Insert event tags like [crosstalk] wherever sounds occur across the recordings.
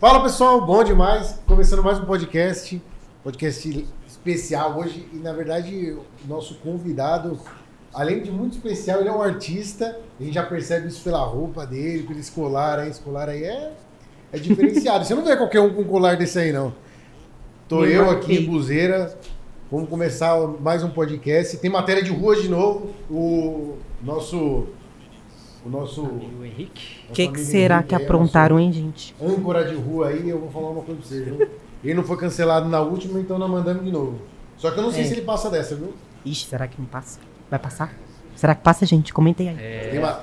Fala pessoal, bom demais. Começando mais um podcast, podcast especial hoje. E na verdade, o nosso convidado, além de muito especial, ele é um artista. A gente já percebe isso pela roupa dele, pelo escolar aí. Escolar aí é, é diferenciado. Você não vê qualquer um com um colar desse aí, não. Tô eu aqui em Buzeira. Vamos começar mais um podcast. Tem matéria de rua de novo. O nosso. O nosso. O Henrique. O que, que será Henrique que aprontaram, hein, gente? Âncora de rua aí, eu vou falar uma coisa pra você, viu? Ele não foi cancelado na última, então nós mandamos de novo. Só que eu não sei É. se ele passa dessa, viu? Ixi, será que não passa? Vai passar? Será que passa, gente? Comentem aí. Tem uma-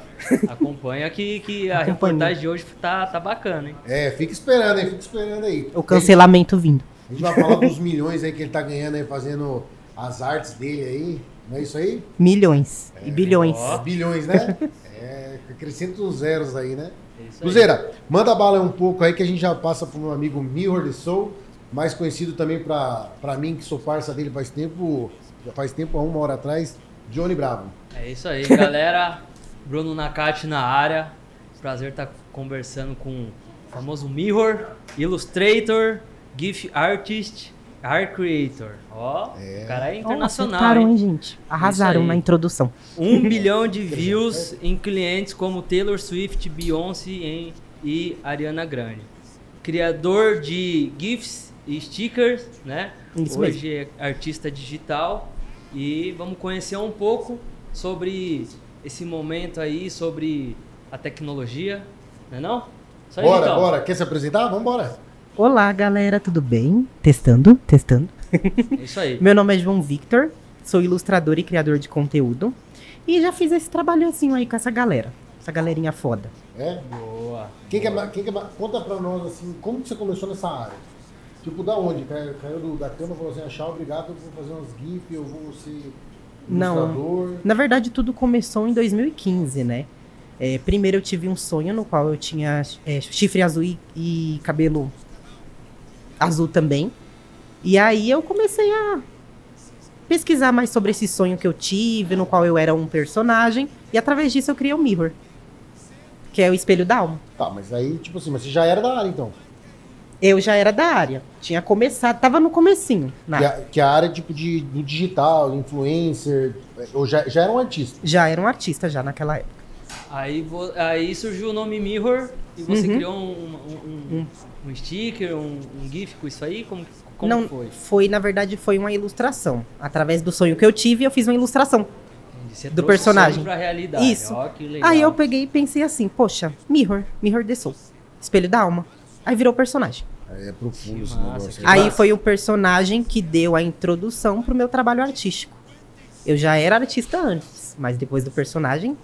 Acompanha que, que a Acompanha. reportagem de hoje tá, tá bacana, hein? É, fica esperando aí, fica esperando aí. O cancelamento vindo. A gente vai falar dos milhões aí que ele tá ganhando aí, fazendo as artes dele aí. Não é isso aí? Milhões e bilhões. Ó. Bilhões, né? [laughs] É, acrescenta uns zeros aí, né? É. Cruzeira, manda bala um pouco aí que a gente já passa pro meu amigo Mirror de Soul, mais conhecido também pra mim, que sou parça dele faz tempo, já faz tempo, há uma hora atrás, Johnny Bravo. É isso aí, [laughs] galera. Bruno Nakati na área. Prazer estar conversando com o famoso Mirror, Illustrator, GIF Artist, Art Creator. Ó, o cara é internacional, acertaram, hein? gente? Arrasaram aí. na introdução. Um [laughs] bilhão de views em clientes como Taylor Swift, Beyoncé e Ariana Grande. Criador de GIFs e stickers, né? Isso Hoje é artista digital. E vamos conhecer um pouco sobre esse momento aí, sobre a tecnologia, não é não? Só Bora, então. bora. Quer se apresentar? Vambora. Olá, galera, tudo bem? Testando, testando. É isso aí. [laughs] Meu nome é João Victor, sou ilustrador e criador de conteúdo. E já fiz esse trabalhozinho aí com essa galera. Essa galerinha foda. É? Boa. Quem que é, quem que é, conta pra nós, assim, como que você começou nessa área? Tipo, da onde? Caiu, caiu do- da cama e falou assim, achar, obrigado, eu vou fazer umas GIF, eu vou ser Não. ilustrador. Na verdade, tudo começou em 2015, né? É, primeiro eu tive um sonho no qual eu tinha é, chifre azul e, e cabelo azul também. E aí eu comecei a pesquisar mais sobre esse sonho que eu tive, no qual eu era um personagem. E através disso eu criei o Mirror. Que é o espelho da alma. Tá, mas aí, tipo assim, mas você já era da área, então. Eu já era da área. Tinha começado, tava no comecinho. na- Que, a, que a área, tipo, de, do digital, influencer, eu já, já era um artista. Já era um artista já naquela época. Aí, vo- aí surgiu o nome Mirror e você Uhum. criou um, um, um- um sticker, um, um GIF com isso aí? Como, como Não, foi? na verdade, foi uma ilustração. Através do sonho que eu tive, eu fiz uma ilustração. Você do personagem. Pra realidade. Isso. Legal. Aí eu peguei e pensei assim, poxa, Mirror, Mirror the Soul, espelho da alma. Aí virou personagem. É profundo esse massa, negócio. aí. Aí foi o personagem que deu a introdução pro meu trabalho artístico. Eu já era artista antes, mas depois do personagem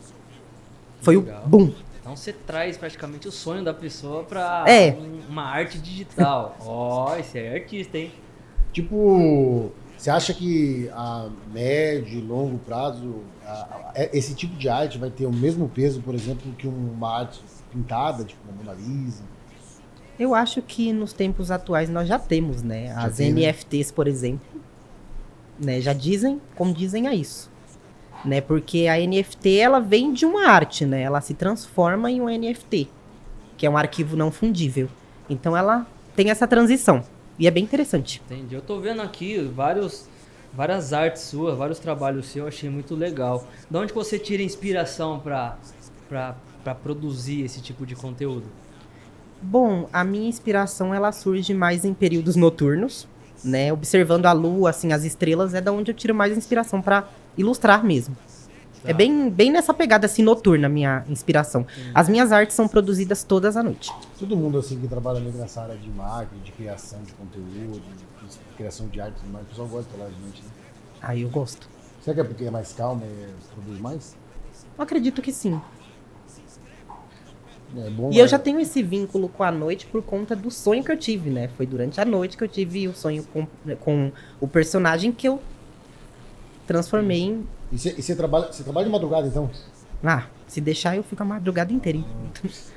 foi Legal. o boom. Então você traz praticamente o sonho da pessoa pra É. um- uma arte digital. [laughs] Ó, esse aí é artista, hein? Tipo, você acha que a médio e longo prazo, a- a- esse tipo de arte vai ter o mesmo peso, por exemplo, que uma arte pintada, tipo uma Mona Lisa? Eu acho que nos tempos atuais nós já temos, né? Já As tem, né? NFTs, por exemplo, né? Já dizem, como dizem a isso. Né? Porque a NFT, ela vem de uma arte, né? Ela se transforma em um NFT, que é um arquivo não fundível. Então ela tem essa transição. E é bem interessante. Entendi. Eu tô vendo aqui vários, várias artes suas, vários trabalhos seus, eu achei muito legal. De onde você tira inspiração pra, pra produzir esse tipo de conteúdo? Bom, a minha inspiração ela surge mais em períodos noturnos, né? Observando a lua, assim, as estrelas, é da onde eu tiro mais inspiração para ilustrar mesmo. Tá. É bem, bem nessa pegada assim noturna a minha inspiração. As minhas artes são produzidas todas à noite. Todo mundo assim que trabalha nessa área de marketing, de criação de conteúdo, de criação de arte, e tudo mais, o pessoal gosta de falar de noite, né? Aí eu gosto. Será que é porque é mais calmo e produz mais? Eu acredito que sim. É bom. E eu mas- já tenho esse vínculo com a noite por conta do sonho que eu tive, né? Foi durante a noite que eu tive o sonho com, com o personagem que eu transformei em. E você, trabalha, você trabalha de madrugada, então? Ah, se deixar eu fico a madrugada inteira?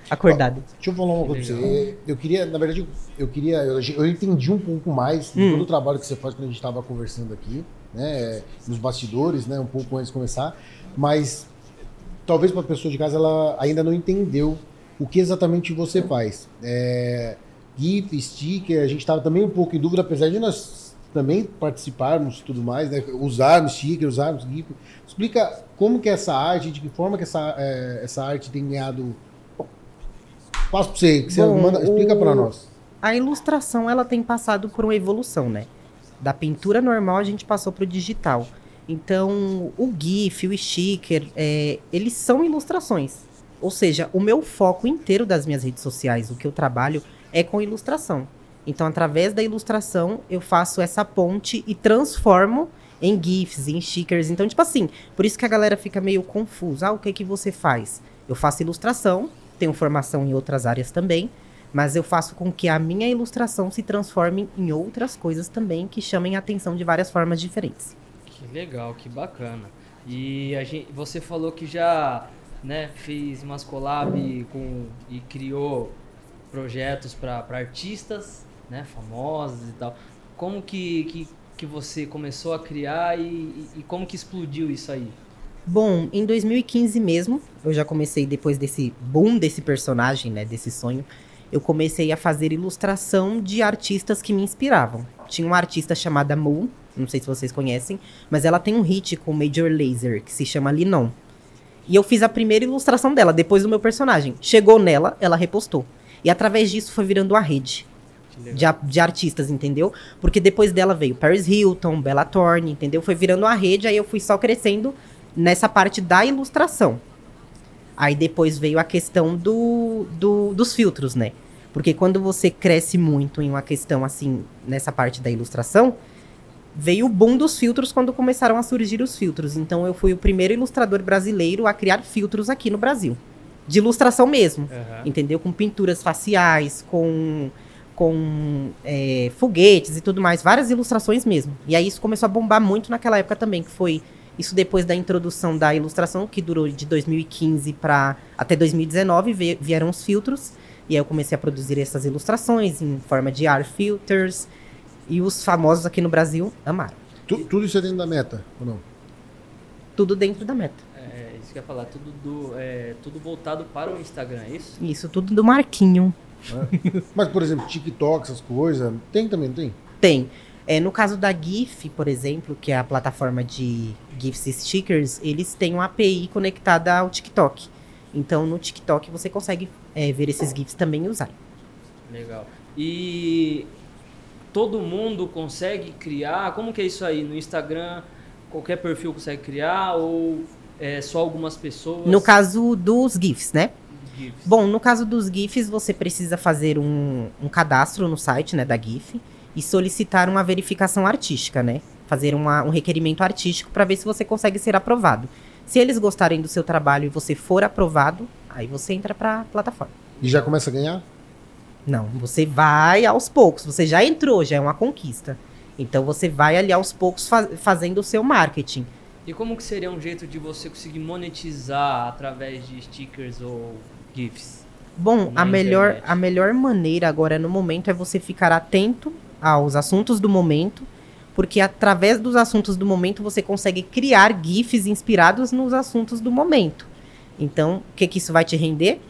Acordado. Deixa eu falar uma coisa pra você. Eu queria, na verdade, eu queria. Eu, entendi um pouco mais de Hum. todo o trabalho que você faz quando a gente estava conversando aqui, né? Nos bastidores, né? Um pouco antes de começar. Mas talvez para a pessoa de casa ela ainda não entendeu o que exatamente você faz. É, GIF, sticker, a gente estava também um pouco em dúvida, apesar de nós também participarmos e tudo mais, né? usarmos sticker, usarmos GIF. Explica como que é essa arte, de que forma que essa, é, essa arte tem ganhado... Passo para você, que você Bom, manda, explica para nós. A ilustração ela tem passado por uma evolução, né? Da pintura normal a gente passou para o digital. Então, o GIF, o sticker, é, eles são ilustrações. Ou seja, o meu foco inteiro das minhas redes sociais, o que eu trabalho, é com ilustração. Então, através da ilustração, eu faço essa ponte e transformo em GIFs, em stickers. Então, tipo assim, por isso que a galera fica meio confusa. Ah, o que que você faz? Eu faço ilustração, tenho formação em outras áreas também, mas eu faço com que a minha ilustração se transforme em outras coisas também que chamem a atenção de várias formas diferentes. Que legal, que bacana. E gente, você falou que já né, fez umas collab com, e criou projetos para artistas né, famosos e tal. Como que, que, que você começou a criar e, e- e como que explodiu isso aí? Bom, em 2015 mesmo, eu já comecei depois desse boom desse personagem, né, desse sonho, eu comecei a fazer ilustração de artistas que me inspiravam. Tinha uma artista chamada Moon, não sei se vocês conhecem, mas ela tem um hit com o Major Lazer que se chama Linon. E eu fiz a primeira ilustração dela depois do meu personagem. Chegou nela, ela repostou. E através disso foi virando a rede. De, de artistas, entendeu? Porque depois dela veio Paris Hilton, Bella Thorne, entendeu? Foi virando a rede, aí eu fui só crescendo nessa parte da ilustração. Aí depois veio a questão do, do- dos filtros, né? Porque quando você cresce muito em uma questão assim, nessa parte da ilustração, veio o boom dos filtros quando começaram a surgir os filtros. Então eu fui o primeiro ilustrador brasileiro a criar filtros aqui no Brasil. De ilustração mesmo Aham. entendeu? Com pinturas faciais, com, com é, foguetes e tudo mais, várias ilustrações mesmo. E aí isso começou a bombar muito naquela época também, que foi isso depois da introdução da ilustração, que durou de 2015 para até 2019, vie- vieram os filtros, e aí eu comecei a produzir essas ilustrações em forma de art filters, e os famosos aqui no Brasil amaram. Tu- tudo isso é dentro da meta, ou não? Tudo dentro da meta. É, isso que eu ia falar, tudo, do, é, tudo voltado para o Instagram, é isso? Isso tudo do Marquinho. Mas, por exemplo, TikTok, essas coisas, tem também, não tem? Tem. É, no caso da GIF, por exemplo, que é a plataforma de GIFs e stickers, eles têm uma API conectada ao TikTok. Então, no TikTok você consegue é, ver esses GIFs também e usar. Legal. E todo mundo consegue criar? Como que é isso aí? No Instagram, qualquer perfil consegue criar ou é só algumas pessoas? No caso dos GIFs, né? GIFs. Bom, no caso dos GIFs, você precisa fazer um, um cadastro no site né, da GIF e solicitar uma verificação artística, né? Fazer uma- um requerimento artístico para ver se você consegue ser aprovado. Se eles gostarem do seu trabalho e você for aprovado, aí você entra para a plataforma. E já começa a ganhar? Não, você vai aos poucos. Você já entrou, já é uma conquista. Então você vai ali aos poucos fa- fazendo o seu marketing. E como que seria um jeito de você conseguir monetizar através de stickers ou GIFs? Bom, a melhor, internet. a melhor maneira agora no momento é você ficar atento aos assuntos do momento, porque através dos assuntos do momento você consegue criar GIFs inspirados nos assuntos do momento. Então, o que, que isso vai te render?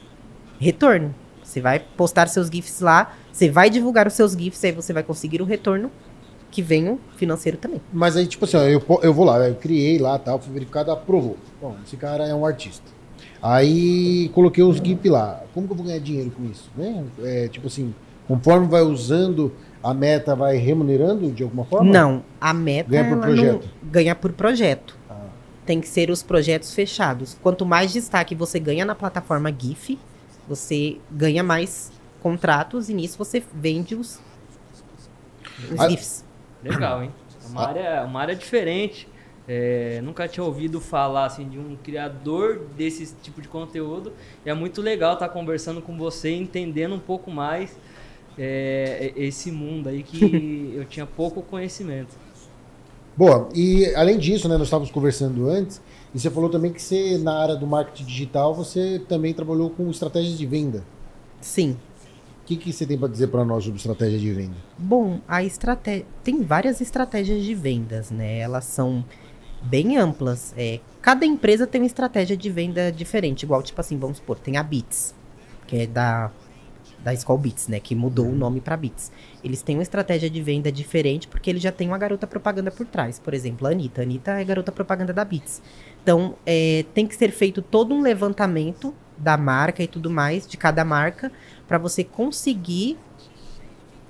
Retorno. Você vai postar seus GIFs lá, você vai divulgar os seus GIFs, aí você vai conseguir o retorno que vem o financeiro também. Mas aí, tipo assim, ó, eu, eu vou lá, eu criei lá, tal, fui verificado, aprovou. Bom, esse cara é um artista. Aí coloquei os GIF lá. Como que eu vou ganhar dinheiro com isso? Né? É, tipo assim, conforme vai usando, a meta vai remunerando de alguma forma? Não, a meta Ganha por projeto. não ganha por projeto. Ah. Tem que ser os projetos fechados. Quanto mais destaque você ganha na plataforma GIF, você ganha mais contratos e nisso você vende os, os Ah. GIFs. Legal, hein? É uma área, uma área diferente. É, nunca tinha ouvido falar assim de um criador desse tipo de conteúdo. E é muito legal estar conversando com você, entendendo um pouco mais é, esse mundo aí que [laughs] eu tinha pouco conhecimento. Boa, e além disso, né, nós estávamos conversando antes, e você falou também que você, na área do marketing digital, você também trabalhou com estratégias de venda. Sim. O que, que você tem para dizer para nós sobre estratégia de venda? Bom, a estratégia tem várias estratégias de vendas, né? Elas são bem amplas. É, cada empresa tem uma estratégia de venda diferente, igual tipo assim, vamos supor, tem a Bits, que é da da Skull Beats, né? Que mudou o nome para Beats. Eles têm uma estratégia de venda diferente porque eles já têm uma garota propaganda por trás. Por exemplo, a Anitta. A Anitta é garota propaganda da Beats. Então, é, tem que ser feito todo um levantamento da marca e tudo mais, de cada marca, para você conseguir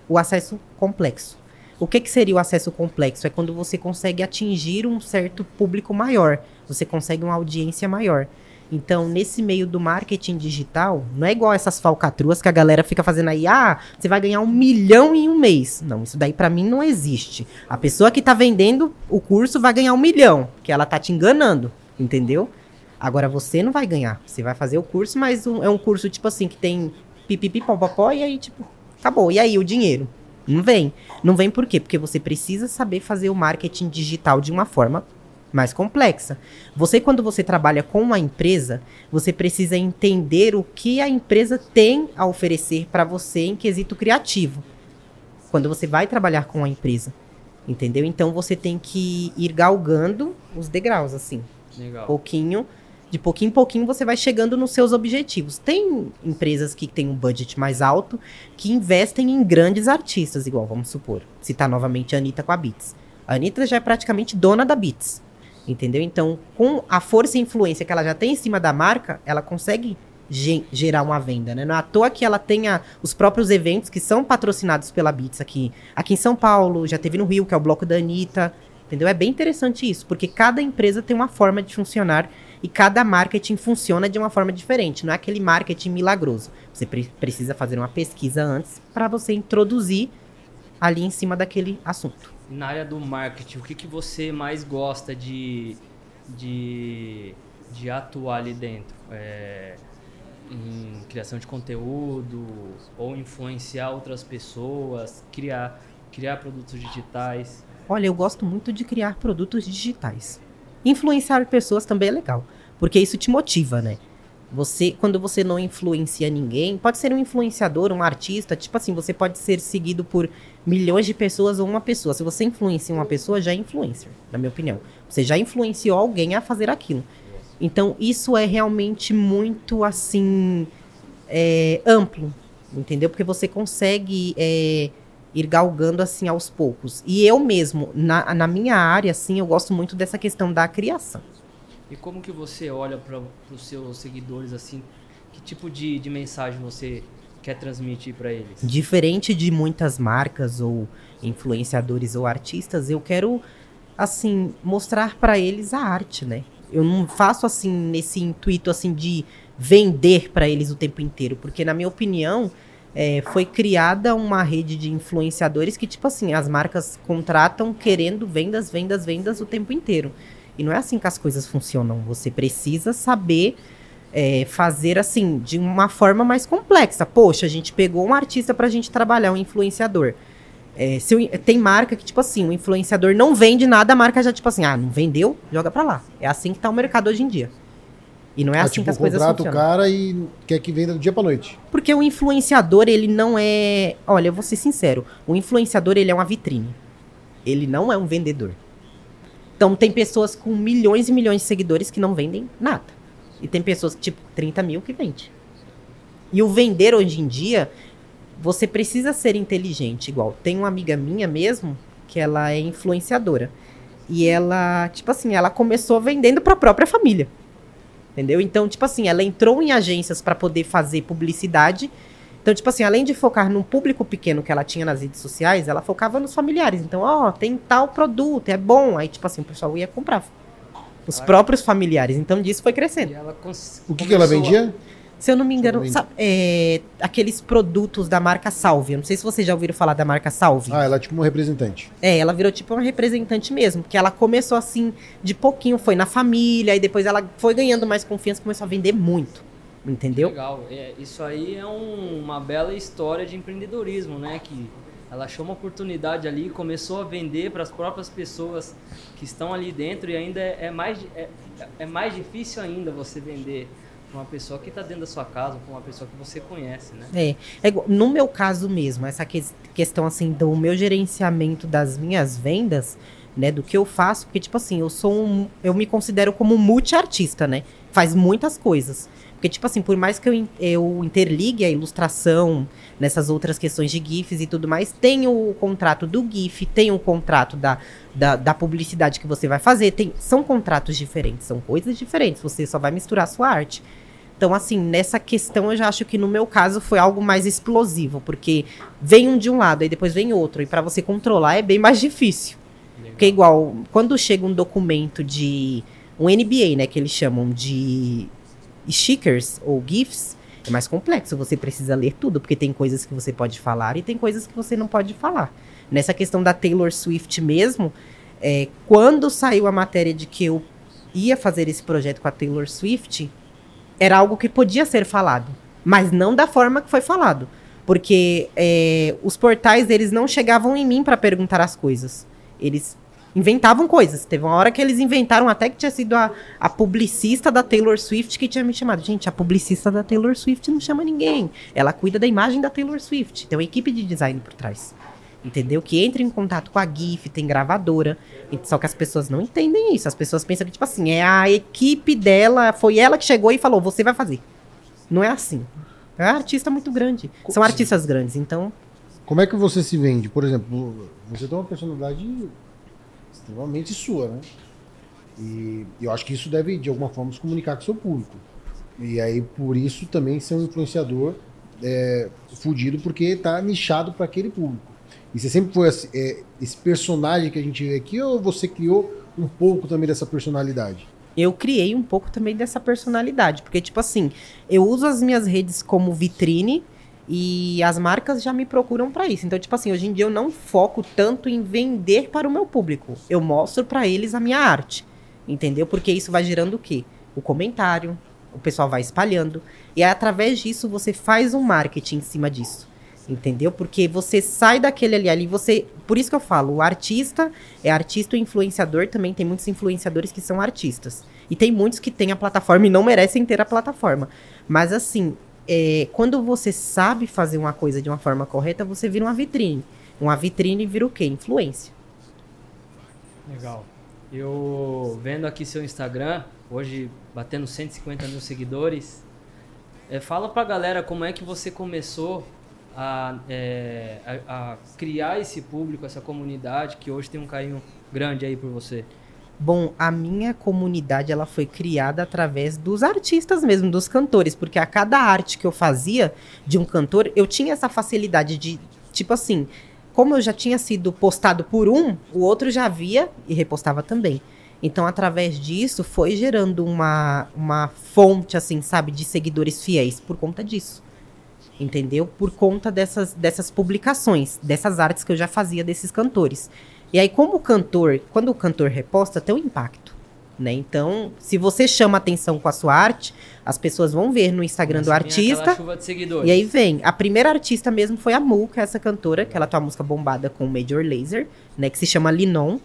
o acesso complexo. O que, que seria o acesso complexo? É quando você consegue atingir um certo público maior, você consegue uma audiência maior. Então, nesse meio do marketing digital, não é igual essas falcatruas que a galera fica fazendo aí, ah, você vai ganhar um milhão em um mês. Não, isso daí para mim não existe. A pessoa que tá vendendo o curso vai ganhar um milhão, que ela tá te enganando, entendeu? Agora você não vai ganhar. Você vai fazer o curso, mas um, é um curso tipo assim que tem pipipi, popopó, e aí tipo, acabou. E aí o dinheiro? Não vem. Não vem por quê? Porque você precisa saber fazer o marketing digital de uma forma mais complexa. Você, quando você trabalha com uma empresa, você precisa entender o que a empresa tem a oferecer para você em quesito criativo. Quando você vai trabalhar com a empresa. Entendeu? Então você tem que ir galgando os degraus, assim. Legal. Pouquinho. De pouquinho em pouquinho você vai chegando nos seus objetivos. Tem empresas que têm um budget mais alto que investem em grandes artistas, igual, vamos supor, citar novamente a Anitta com a Beats. A Anitta já é praticamente dona da Beats. Entendeu? Então, com a força e influência que ela já tem em cima da marca, ela consegue ge gerar uma venda, né? Não é à toa que ela tenha os próprios eventos que são patrocinados pela Beats aqui. Aqui em São Paulo, já teve no Rio, que é o bloco da Anitta. Entendeu? É bem interessante isso, porque cada empresa tem uma forma de funcionar e cada marketing funciona de uma forma diferente. Não é aquele marketing milagroso. Você pre precisa fazer uma pesquisa antes para você introduzir ali em cima daquele assunto. Na área do marketing, o que, que você mais gosta de, de, de atuar ali dentro? É, em criação de conteúdo ou influenciar outras pessoas, criar, criar produtos digitais? Olha, eu gosto muito de criar produtos digitais. Influenciar pessoas também é legal, porque isso te motiva, né? Você, quando você não influencia ninguém, pode ser um influenciador, um artista, tipo assim, você pode ser seguido por milhões de pessoas ou uma pessoa. Se você influencia uma pessoa, já é influencer, na minha opinião. Você já influenciou alguém a fazer aquilo. Então, isso é realmente muito, assim, é, amplo, entendeu? Porque você consegue é, ir galgando, assim, aos poucos. E eu mesmo, na, na minha área, assim, eu gosto muito dessa questão da criação. E como que você olha para os seus seguidores assim? Que tipo de, de mensagem você quer transmitir para eles? Diferente de muitas marcas ou influenciadores ou artistas, eu quero assim mostrar para eles a arte, né? Eu não faço assim nesse intuito assim de vender para eles o tempo inteiro, porque na minha opinião é, foi criada uma rede de influenciadores que tipo assim as marcas contratam querendo vendas, vendas, vendas o tempo inteiro. E não é assim que as coisas funcionam. Você precisa saber é, fazer assim, de uma forma mais complexa. Poxa, a gente pegou um artista pra gente trabalhar, um influenciador. É, se, tem marca que, tipo assim, o influenciador não vende nada, a marca já, tipo assim, ah, não vendeu, joga pra lá. É assim que tá o mercado hoje em dia. E não é ah, assim tipo, que as coisas funcionam. o cara e quer que venda do dia pra noite. Porque o influenciador, ele não é... Olha, eu vou ser sincero. O influenciador, ele é uma vitrine. Ele não é um vendedor. Então tem pessoas com milhões e milhões de seguidores que não vendem nada. E tem pessoas, tipo, 30 mil que vende. E o vender hoje em dia, você precisa ser inteligente. Igual, tem uma amiga minha mesmo, que ela é influenciadora. E ela, tipo assim, ela começou vendendo para a própria família. Entendeu? Então, tipo assim, ela entrou em agências para poder fazer publicidade então, tipo assim, além de focar num público pequeno que ela tinha nas redes sociais, ela focava nos familiares. Então, ó, oh, tem tal produto, é bom. Aí, tipo assim, o pessoal ia comprar. Os próprios familiares. Então, disso foi crescendo. O que, que ela vendia? Se eu não me engano, sabe, é, aqueles produtos da marca Salve. Eu não sei se vocês já ouviram falar da marca Salve. Ah, ela é tipo uma representante. É, ela virou tipo uma representante mesmo. Porque ela começou assim, de pouquinho, foi na família, e depois ela foi ganhando mais confiança, começou a vender muito. Entendeu? Legal. É, isso aí é um, uma bela história de empreendedorismo, né? Que ela achou uma oportunidade ali, começou a vender para as próprias pessoas que estão ali dentro e ainda é, é mais, é, é, mais difícil ainda você vender uma pessoa que está dentro da sua casa, para uma pessoa que você conhece, né? É, é no meu caso mesmo, essa que, questão assim do meu gerenciamento das minhas vendas, né, do que eu faço, porque tipo assim, eu sou um, eu me considero como multi-artista, né? Faz muitas coisas. Porque, tipo assim, por mais que eu, eu interligue a ilustração nessas outras questões de GIFs e tudo mais, tem o contrato do GIF, tem o contrato da, da, da publicidade que você vai fazer, tem, são contratos diferentes, são coisas diferentes, você só vai misturar a sua arte. Então, assim, nessa questão eu já acho que no meu caso foi algo mais explosivo, porque vem um de um lado, aí depois vem outro, e para você controlar é bem mais difícil. Porque igual, quando chega um documento de um NBA, né, que eles chamam de stickers ou GIFs, é mais complexo, você precisa ler tudo, porque tem coisas que você pode falar e tem coisas que você não pode falar. Nessa questão da Taylor Swift mesmo, é, quando saiu a matéria de que eu ia fazer esse projeto com a Taylor Swift, era algo que podia ser falado, mas não da forma que foi falado. Porque é, os portais, eles não chegavam em mim para perguntar as coisas. Eles inventavam coisas. Teve uma hora que eles inventaram até que tinha sido a, a publicista da Taylor Swift que tinha me chamado. Gente, a publicista da Taylor Swift não chama ninguém. Ela cuida da imagem da Taylor Swift. Tem uma equipe de design por trás. Entendeu? Que entra em contato com a GIF, tem gravadora. Só que as pessoas não entendem isso. As pessoas pensam que, tipo assim, é a equipe dela, foi ela que chegou e falou, você vai fazer. Não é assim. É um artista muito grande. São artistas grandes, então. Como é que você se vende? Por exemplo, você tem uma personalidade extremamente sua, né? E eu acho que isso deve, de alguma forma, se comunicar com o seu público. E aí, por isso, também ser um influenciador é, fudido, porque tá nichado para aquele público. E você sempre foi assim, é, esse personagem que a gente vê aqui, ou você criou um pouco também dessa personalidade? eu criei um pouco também dessa personalidade. Porque, tipo assim, eu uso as minhas redes como vitrine e as marcas já me procuram pra isso. Então, tipo assim, hoje em dia eu não foco tanto em vender para o meu público. Eu mostro pra eles a minha arte. Entendeu? Porque isso vai gerando o quê? O comentário, o pessoal vai espalhando. E aí, através disso, você faz um marketing em cima disso. Entendeu? Porque você sai daquele ali, ali você. Por isso que eu falo, o artista é artista e influenciador também. Tem muitos influenciadores que são artistas. E tem muitos que têm a plataforma e não merecem ter a plataforma. Mas assim, é, quando você sabe fazer uma coisa de uma forma correta, você vira uma vitrine. Uma vitrine vira o quê? Influência. Legal. Eu vendo aqui seu Instagram, hoje batendo 150 mil seguidores, é, fala pra galera como é que você começou a, é, a- a criar esse público, essa comunidade que hoje tem um carinho grande aí por você. Bom, a minha comunidade ela foi criada através dos artistas mesmo, dos cantores, porque a cada arte que eu fazia de um cantor, eu tinha essa facilidade de, tipo assim, como eu já tinha sido postado por um, o outro já via e repostava também. Então, através disso, foi gerando uma, uma fonte, assim, sabe, de seguidores fiéis por conta disso. Entendeu? Por conta dessas, dessas publicações, dessas artes que eu já fazia desses cantores. E aí, como o cantor, quando o cantor reposta, tem um impacto. Né? Então, se você chama atenção com a sua arte, as pessoas vão ver no Instagram do vir aquela artista. E aí vem. A primeira artista mesmo foi a Mu, que é essa cantora, que ela tem uma música bombada com o Major Lazer, né? Que se chama Linon.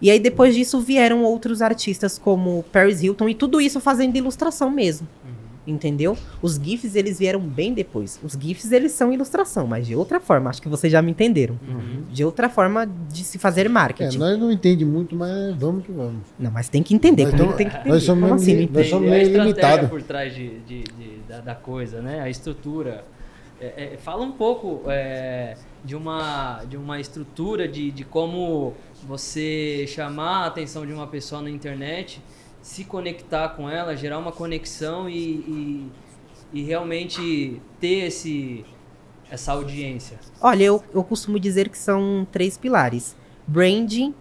E aí depois disso vieram outros artistas como Paris Hilton e tudo isso fazendo ilustração mesmo. Entendeu? Os GIFs, eles vieram bem depois. Os GIFs, eles são ilustração, mas de outra forma. Acho que vocês já me entenderam. Uhum. De outra forma de se fazer É, marketing. nós não entendemos muito, mas vamos que vamos. Não, mas tem que entender. Nós tamo- tem que entender. nós somos Como assim, não nós somos E a meio estratégia limitado. por trás de, de- de- da, da coisa, né? A estrutura. É, é, fala um pouco é, de, uma, de uma estrutura de, de como você chamar a atenção de uma pessoa na internet, se conectar com ela, gerar uma conexão e, e, e realmente ter esse, essa audiência. Olha, eu, eu costumo dizer que são três pilares: branding,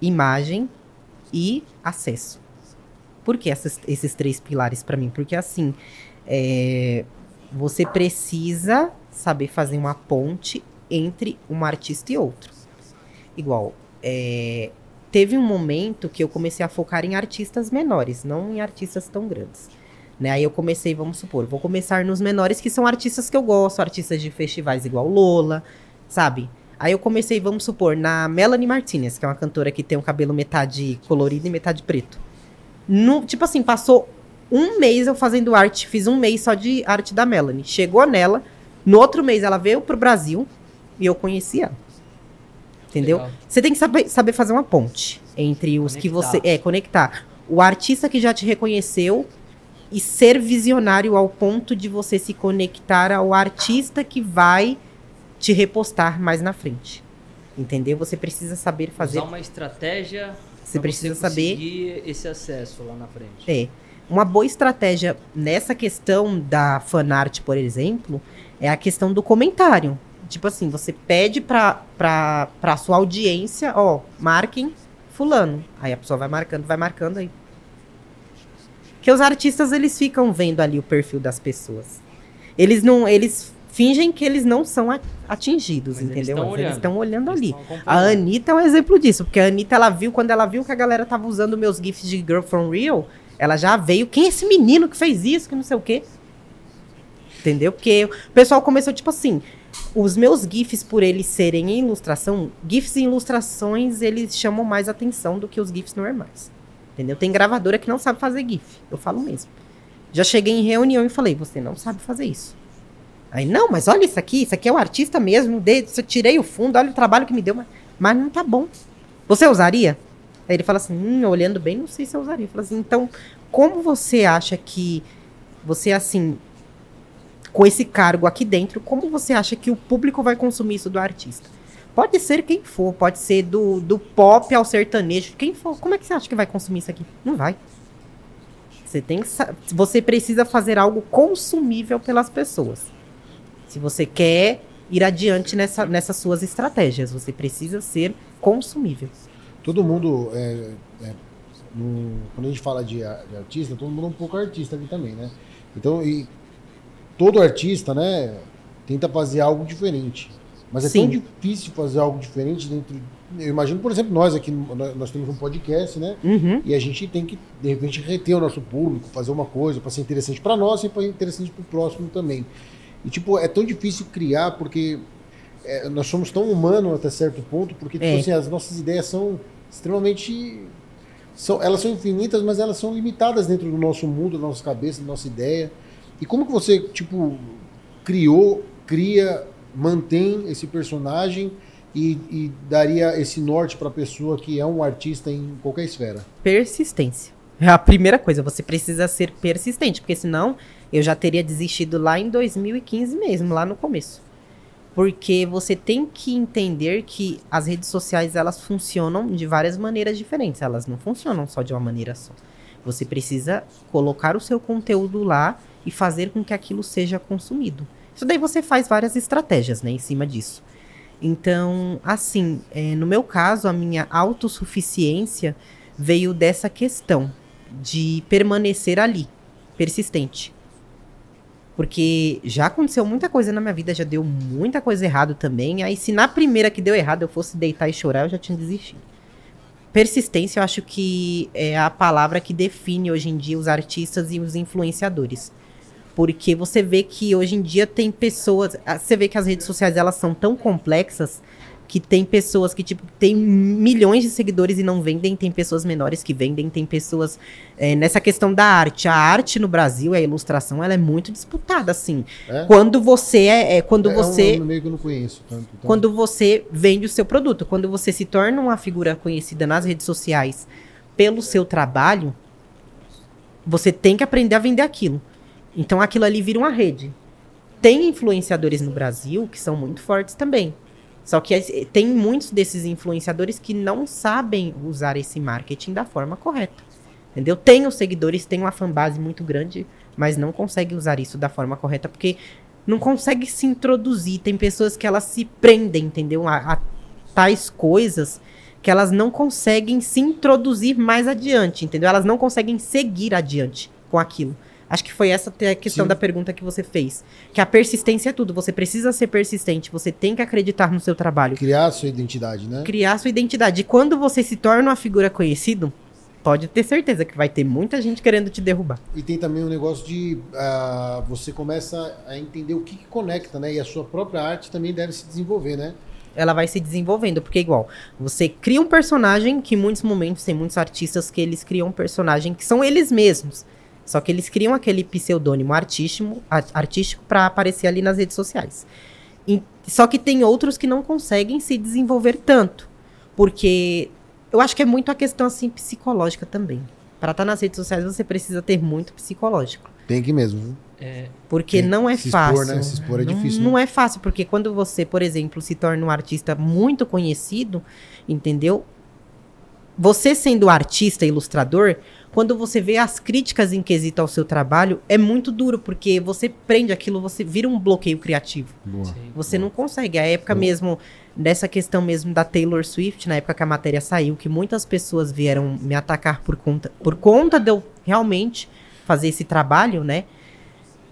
imagem e acesso. Por que essas- esses três pilares para mim? Porque assim, é, você precisa saber fazer uma ponte entre um artista e outro. Igual, é, teve um momento que eu comecei a focar em artistas menores, não em artistas tão grandes. Né? Aí eu comecei, vamos supor, vou começar nos menores, que são artistas que eu gosto, artistas de festivais igual Lola, sabe? Aí eu comecei, vamos supor, na Melanie Martinez, que é uma cantora que tem um cabelo metade colorido e metade preto. No, tipo assim, passou um mês eu fazendo arte, fiz um mês só de arte da Melanie. Chegou nela, no outro mês ela veio pro Brasil e eu conheci ela. Entendeu? Legal. Você tem que saber, saber fazer uma ponte entre os que Conectar. você. É, conectar. O artista que já te reconheceu e ser visionário ao ponto de você se conectar ao artista que vai te repostar mais na frente. Entendeu? Você precisa saber fazer. Usar uma estratégia. Você precisa saber conseguir esse acesso lá na frente. É. Uma boa estratégia nessa questão da fanart, por exemplo, é a questão do comentário. Tipo assim, você pede pra, pra, pra sua audiência, ó, marquem fulano. Aí a pessoa vai marcando, vai marcando aí. Que os artistas, eles ficam vendo ali o perfil das pessoas. Eles não, eles fingem que eles não são atingidos, Mas entendeu? eles olhando. estão olhando Eles ali. A Anitta é um exemplo disso, porque a Anitta, ela viu, quando ela viu que a galera tava usando meus GIFs de Girl From Real, ela já veio, quem é esse menino que fez isso, que não sei o quê? Entendeu? Porque o pessoal começou, tipo assim, os meus GIFs, por eles serem em ilustração, GIFs e ilustrações, eles chamam mais atenção do que os GIFs normais. Entendeu? Tem gravadora que não sabe fazer GIF, eu falo mesmo. Já cheguei em reunião e falei, você não sabe fazer isso. Aí, não, mas olha isso aqui, isso aqui é o artista mesmo, de, eu tirei o fundo, olha o trabalho que me deu, mas, mas não tá bom. Você usaria? Aí ele fala assim, hum, olhando bem, não sei se eu usaria. Eu falo assim, então, como você acha que você, assim, com esse cargo aqui dentro, como você acha que o público vai consumir isso do artista? Pode ser quem for, pode ser do, do pop ao sertanejo, quem for. Como é que você acha que vai consumir isso aqui? Não vai. Você tem que você precisa fazer algo consumível pelas pessoas. Se você quer ir adiante nessa, nessas suas estratégias, você precisa ser consumível. Todo mundo, é, é, no- quando a gente fala de, de artista, todo mundo é um pouco artista aqui também, né? Então, e todo artista, né, tenta fazer algo diferente. Mas é Sim. tão difícil fazer algo diferente dentro. Eu imagino, por exemplo, nós aqui, nós temos um podcast, né? Uhum. E a gente tem que, de repente, reter o nosso público, fazer uma coisa para ser interessante para nós e para ser interessante para o próximo também. E, tipo, é tão difícil criar porque é, nós somos tão humanos até certo ponto, porque, tipo É. assim, as nossas ideias são extremamente. São, elas são infinitas, mas elas são limitadas dentro do nosso mundo, da nossa cabeça, da nossa ideia. E como que você, tipo, criou, cria, mantém esse personagem e, e daria esse norte para a pessoa que é um artista em qualquer esfera? Persistência. É a primeira coisa, você precisa ser persistente, porque senão eu já teria desistido lá em 2015 mesmo, lá no começo. Porque você tem que entender que as redes sociais elas funcionam de várias maneiras diferentes, elas não funcionam só de uma maneira só. Você precisa colocar o seu conteúdo lá e fazer com que aquilo seja consumido. Isso daí você faz várias estratégias, né, em cima disso. Então, assim, é, no meu caso, a minha autossuficiência veio dessa questão de permanecer ali, persistente. Porque já aconteceu muita coisa na minha vida, já deu muita coisa errado também. Aí, se na primeira que deu errado eu fosse deitar e chorar, eu já tinha desistido. Persistência, eu acho que é a palavra que define hoje em dia os artistas e os influenciadores. Porque você vê que hoje em dia tem pessoas. ah, Você vê que as redes sociais elas são tão complexas que tem pessoas que, tipo, tem milhões de seguidores e não vendem, tem pessoas menores que vendem, tem pessoas. é, nessa questão da arte. A arte no Brasil, a ilustração, ela é muito disputada, assim. É? Quando você é. é, quando É você. um meio que eu não conheço tanto. então- Quando você vende o seu produto, quando você se torna uma figura conhecida nas redes sociais pelo seu trabalho, você tem que aprender a vender aquilo. Então aquilo ali vira uma rede. Tem influenciadores no Brasil que são muito fortes também. Só que tem muitos desses influenciadores que não sabem usar esse marketing da forma correta. Entendeu? Tem os seguidores, tem uma fanbase muito grande, mas não consegue usar isso da forma correta porque não consegue se introduzir. Tem pessoas que elas se prendem, entendeu? A, a tais coisas que elas não conseguem se introduzir mais adiante, entendeu? Elas não conseguem seguir adiante com aquilo. Acho que foi essa até a questão Sim. da pergunta que você fez. Que a persistência é tudo. Você precisa ser persistente. Você tem que acreditar no seu trabalho. Criar a sua identidade, né? Criar sua identidade. E quando você se torna uma figura conhecida, pode ter certeza que vai ter muita gente querendo te derrubar. E tem também um negócio de ah, você começa a entender o que, que conecta, né? E a sua própria arte também deve se desenvolver, né? ela vai se desenvolvendo, porque igual, você cria um personagem que em muitos momentos tem muitos artistas que eles criam um personagem que são eles mesmos. Só que eles criam aquele pseudônimo artístico, artístico para aparecer ali nas redes sociais. E- só que tem outros que não conseguem se desenvolver tanto, porque eu acho que é muito a questão assim psicológica também. Pra estar nas redes sociais você precisa ter muito psicológico. Tem que mesmo. viu? É, Porque não é se expor, fácil. né? Se expor é não, difícil, Não né? é fácil, porque quando você, por exemplo, se torna um artista muito conhecido, entendeu? Você sendo artista, ilustrador, quando você vê as críticas em quesito ao seu trabalho, é muito duro, porque você prende aquilo, você vira um bloqueio criativo. Boa. Você não consegue. A época Boa. mesmo, dessa questão mesmo da Taylor Swift, na época que a matéria saiu, que muitas pessoas vieram me atacar por conta, por conta de eu realmente fazer esse trabalho, né?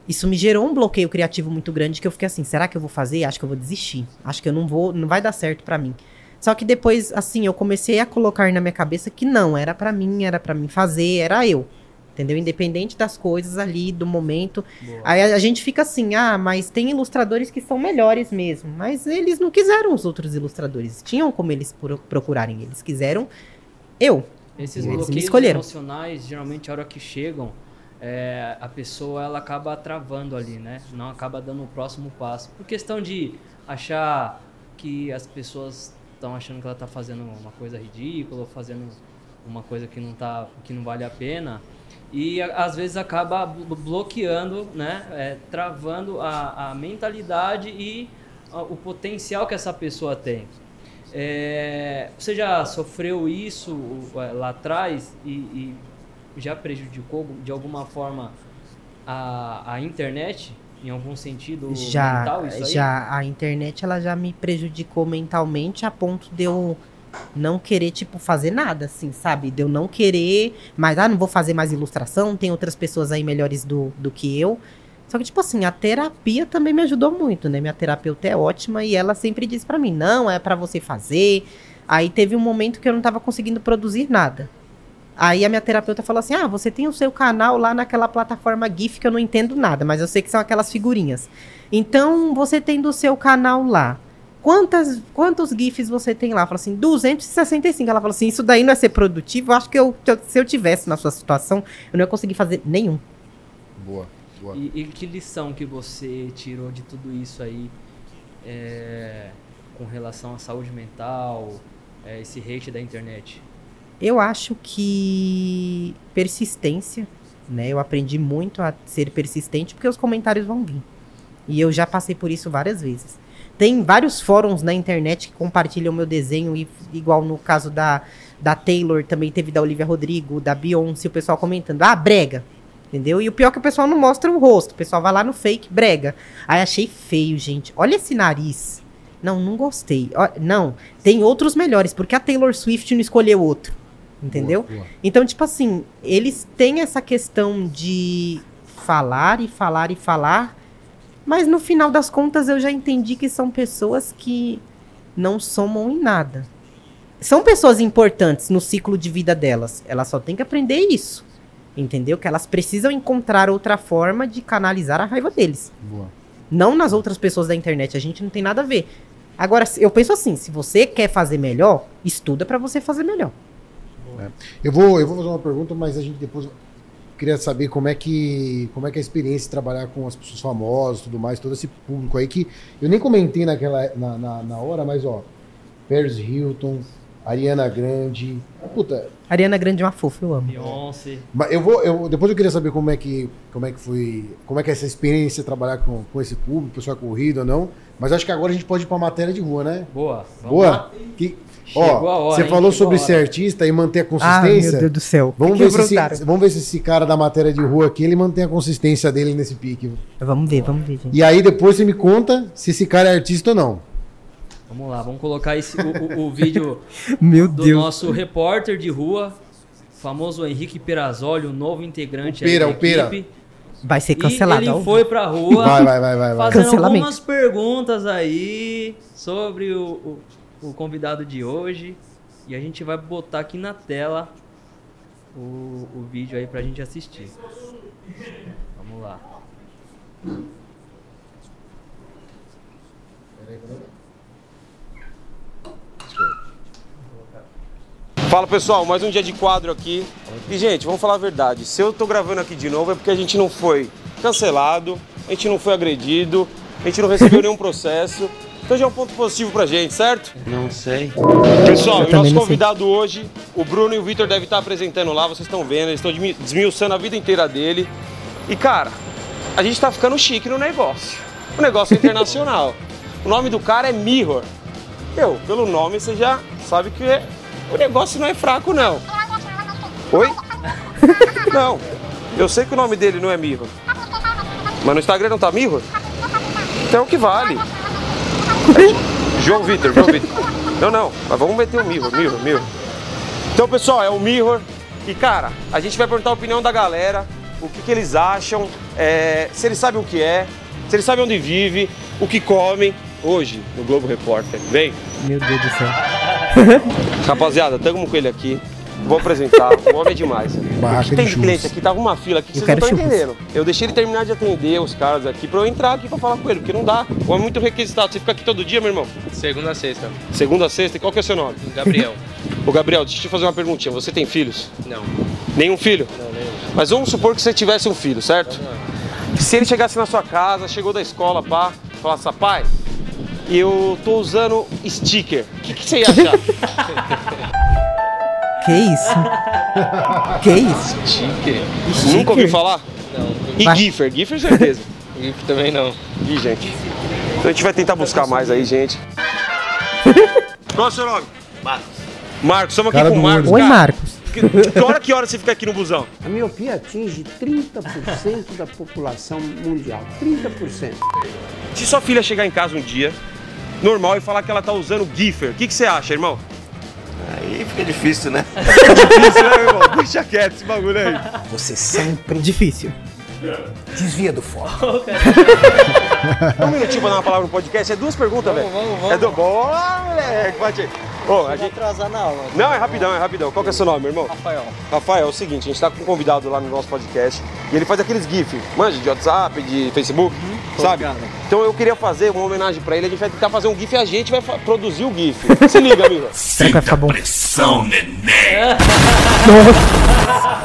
Isso me gerou um bloqueio criativo muito grande que eu fiquei assim, será que eu vou fazer? Acho que eu vou desistir. Acho que eu não vou, não vai dar certo pra mim. Só que depois, assim, eu comecei a colocar na minha cabeça que não, era pra mim, era pra mim fazer, era eu. Entendeu? Independente das coisas ali, do momento. Boa. Aí a, a gente fica assim, ah, mas tem ilustradores que são melhores mesmo. Mas eles não quiseram os outros ilustradores. Tinham como eles pro- procurarem. Eles quiseram eu. Esses me bloqueios escolheram. emocionais, geralmente a hora que chegam, é, a pessoa ela acaba travando ali, né? Não acaba dando o próximo passo. Por questão de achar que as pessoas estão achando que ela está fazendo uma coisa ridícula, ou fazendo uma coisa que não tá, que não vale a pena. E às vezes acaba blo- bloqueando, né? É, travando a, a mentalidade e a- o potencial que essa pessoa tem. É, você já sofreu isso é, lá atrás e, e já prejudicou de alguma forma a, a internet em algum sentido Já, mental isso aí? já a internet ela já me prejudicou mentalmente a ponto de eu não querer tipo fazer nada assim, sabe? De eu não querer, mas ah, não vou fazer mais ilustração, tem outras pessoas aí melhores do, do que eu. Só que tipo assim, a terapia também me ajudou muito, né? Minha terapeuta é ótima e ela sempre diz pra mim: "Não, é pra você fazer". Aí teve um momento que eu não tava conseguindo produzir nada. Aí a minha terapeuta falou assim: Ah, você tem o seu canal lá naquela plataforma GIF que eu não entendo nada, mas eu sei que são aquelas figurinhas. Então, você tem do seu canal lá. Quantas, quantos GIFs você tem lá? Falei assim, 265. Ela falou assim: Isso daí não é ser produtivo? Eu acho que eu, que eu- se eu tivesse na sua situação, eu não ia conseguir fazer nenhum. Boa. Boa. E, e que lição que você tirou de tudo isso aí é, com relação à saúde mental, é, esse hate da internet? Eu acho que persistência, né? Eu aprendi muito a ser persistente porque os comentários vão vir. E eu já passei por isso várias vezes. Tem vários fóruns na internet que compartilham meu desenho, e, igual no caso da, da Taylor, também teve da Olivia Rodrigo, da Beyoncé, o pessoal comentando, ah, brega. Entendeu? E o pior é que o pessoal não mostra o rosto, o pessoal vai lá no fake, brega. Aí achei feio, gente. Olha esse nariz. Não, não gostei. Não, tem outros melhores, porque a Taylor Swift não escolheu outro. Entendeu? Boa, boa. Então, tipo assim, eles têm essa questão de falar e falar e falar, mas no final das contas eu já entendi que são pessoas que não somam em nada. São pessoas importantes no ciclo de vida delas. Elas só têm que aprender isso. Entendeu? Que elas precisam encontrar outra forma de canalizar a raiva deles. Boa. Não nas outras pessoas da internet. A gente não tem nada a ver. Agora, eu penso assim: se você quer fazer melhor, estuda pra você fazer melhor. Eu vou, eu vou fazer uma pergunta, mas a gente depois queria saber como é que como é que é a experiência de trabalhar com as pessoas famosas, tudo mais, todo esse público aí que eu nem comentei naquela na, na, na hora, mas ó, Paris Hilton, Ariana Grande, puta, Ariana Grande é uma fofa, eu amo. Beyoncé. mas eu vou, eu depois eu queria saber como é que como é que foi, como é que é essa experiência trabalhar com, com esse público, pessoal é corrido ou não, mas acho que agora a gente pode ir pra matéria de rua, né? Boa. Vamos Boa. lá. Que, ó, hora, você falou sobre ser artista e manter a Ah, meu consistência. Deus do céu. Vamos ver, se esse, vamos ver se esse cara da matéria de rua aqui, ele mantém a consistência dele nesse pique. Vamos ver, vamos ver, gente. E aí depois você me conta se esse cara é artista ou não. Vamos lá, vamos colocar esse, o, o- o vídeo [laughs] Meu do nosso repórter de rua, famoso Henrique Perazoli, o novo integrante O Pera, aí da o Pera. equipe. Vai ser E cancelado. ele ao foi pra rua Vai, vai, vai, vai. vai. fazendo algumas perguntas aí sobre o, o, o convidado de hoje. E a gente vai botar aqui na tela o, o vídeo aí pra gente assistir. Vamos lá. Fala pessoal, mais um dia de quadro aqui. E gente, vamos falar a verdade. Se eu tô gravando aqui de novo é porque a gente não foi cancelado, a gente não foi agredido, a gente não recebeu nenhum processo. Então já é um ponto positivo pra gente, certo? Não sei. Pessoal, Eu o nosso não sei. convidado hoje, o Bruno e o Vitor devem estar apresentando lá, vocês estão vendo, eles estão desmi- desmiuçando a vida inteira dele. E cara, a gente tá ficando chique no negócio. O negócio é internacional. [laughs] o nome do cara é Mirror. Meu, pelo nome você já sabe que é- o negócio não é fraco, não. Oi? [laughs] Não. Eu sei que o nome dele não é Mirror. Mas no Instagram não tá Mirror? Então é o que vale. [laughs] João Vitor, João Vitor. Não, não, mas vamos meter o Mirror, Mirror, Mirror. Então, pessoal, é o Mirror. E, cara, a gente vai perguntar a opinião da galera, o que, que eles acham, é, se eles sabem o que é, se eles sabem onde vive, o que comem. Hoje, no Globo Repórter. Vem. Meu Deus do céu. Rapaziada, estamos com ele aqui. Vou apresentar. O homem é demais. Barraca o que tem de de cliente aqui? Tava uma fila aqui que Eu vocês não estão entendendo. Eu deixei ele terminar de atender os caras aqui pra eu entrar aqui pra falar com ele, porque não dá. O homem é muito requisitado. Você fica aqui todo dia, meu irmão? Segunda a sexta. Segunda a sexta. E qual que é o seu nome? Gabriel. [laughs] Ô, Gabriel, deixa eu te fazer uma perguntinha. Você tem filhos? Não. Nenhum filho? Não, nenhum. Mas vamos supor que você tivesse um filho, certo? Se ele chegasse na sua casa, chegou da escola, pá, falasse, pai, eu tô usando sticker. O que, que você ia achar? [laughs] Que isso? [laughs] que isso? Chique. Nunca ouviu falar? Não. E Vai. Giffer, Giffer certeza. [laughs] GIF também não. Ih, gente. Então a gente vai tentar buscar mais aí, gente. [laughs] Qual é o seu nome? Marcos. Marcos, estamos aqui Cara com o Marcos. Oi, Marcos. Que, que hora que hora você fica aqui no busão? A miopia atinge 30% da população mundial. 30%. Se sua filha chegar em casa um dia, normal, e falar que ela tá usando Giffer, o que, que você acha, irmão? Aí fica difícil, né? [laughs] Difícil, né, irmão? Deixa quieto esse bagulho aí. Você sempre Difícil. desvia do foco. [laughs] Um minutinho pra dar uma palavra no podcast. É duas perguntas, velho. vamos, vamos. É do... Boa, moleque. Bate aí. Ô, a gente... atrasar na aula. Não, é rapidão, é rapidão. Qual que é o seu nome, meu irmão? Rafael. Rafael, é o seguinte, a gente tá com um convidado lá no nosso podcast e ele faz aqueles GIF, manja, de WhatsApp, de Facebook, sabe? ligado. Então eu queria fazer uma homenagem pra ele, a gente vai tentar fazer um GIF e a gente vai produzir o GIF. Se liga, amigo. Será que vai ficar bom?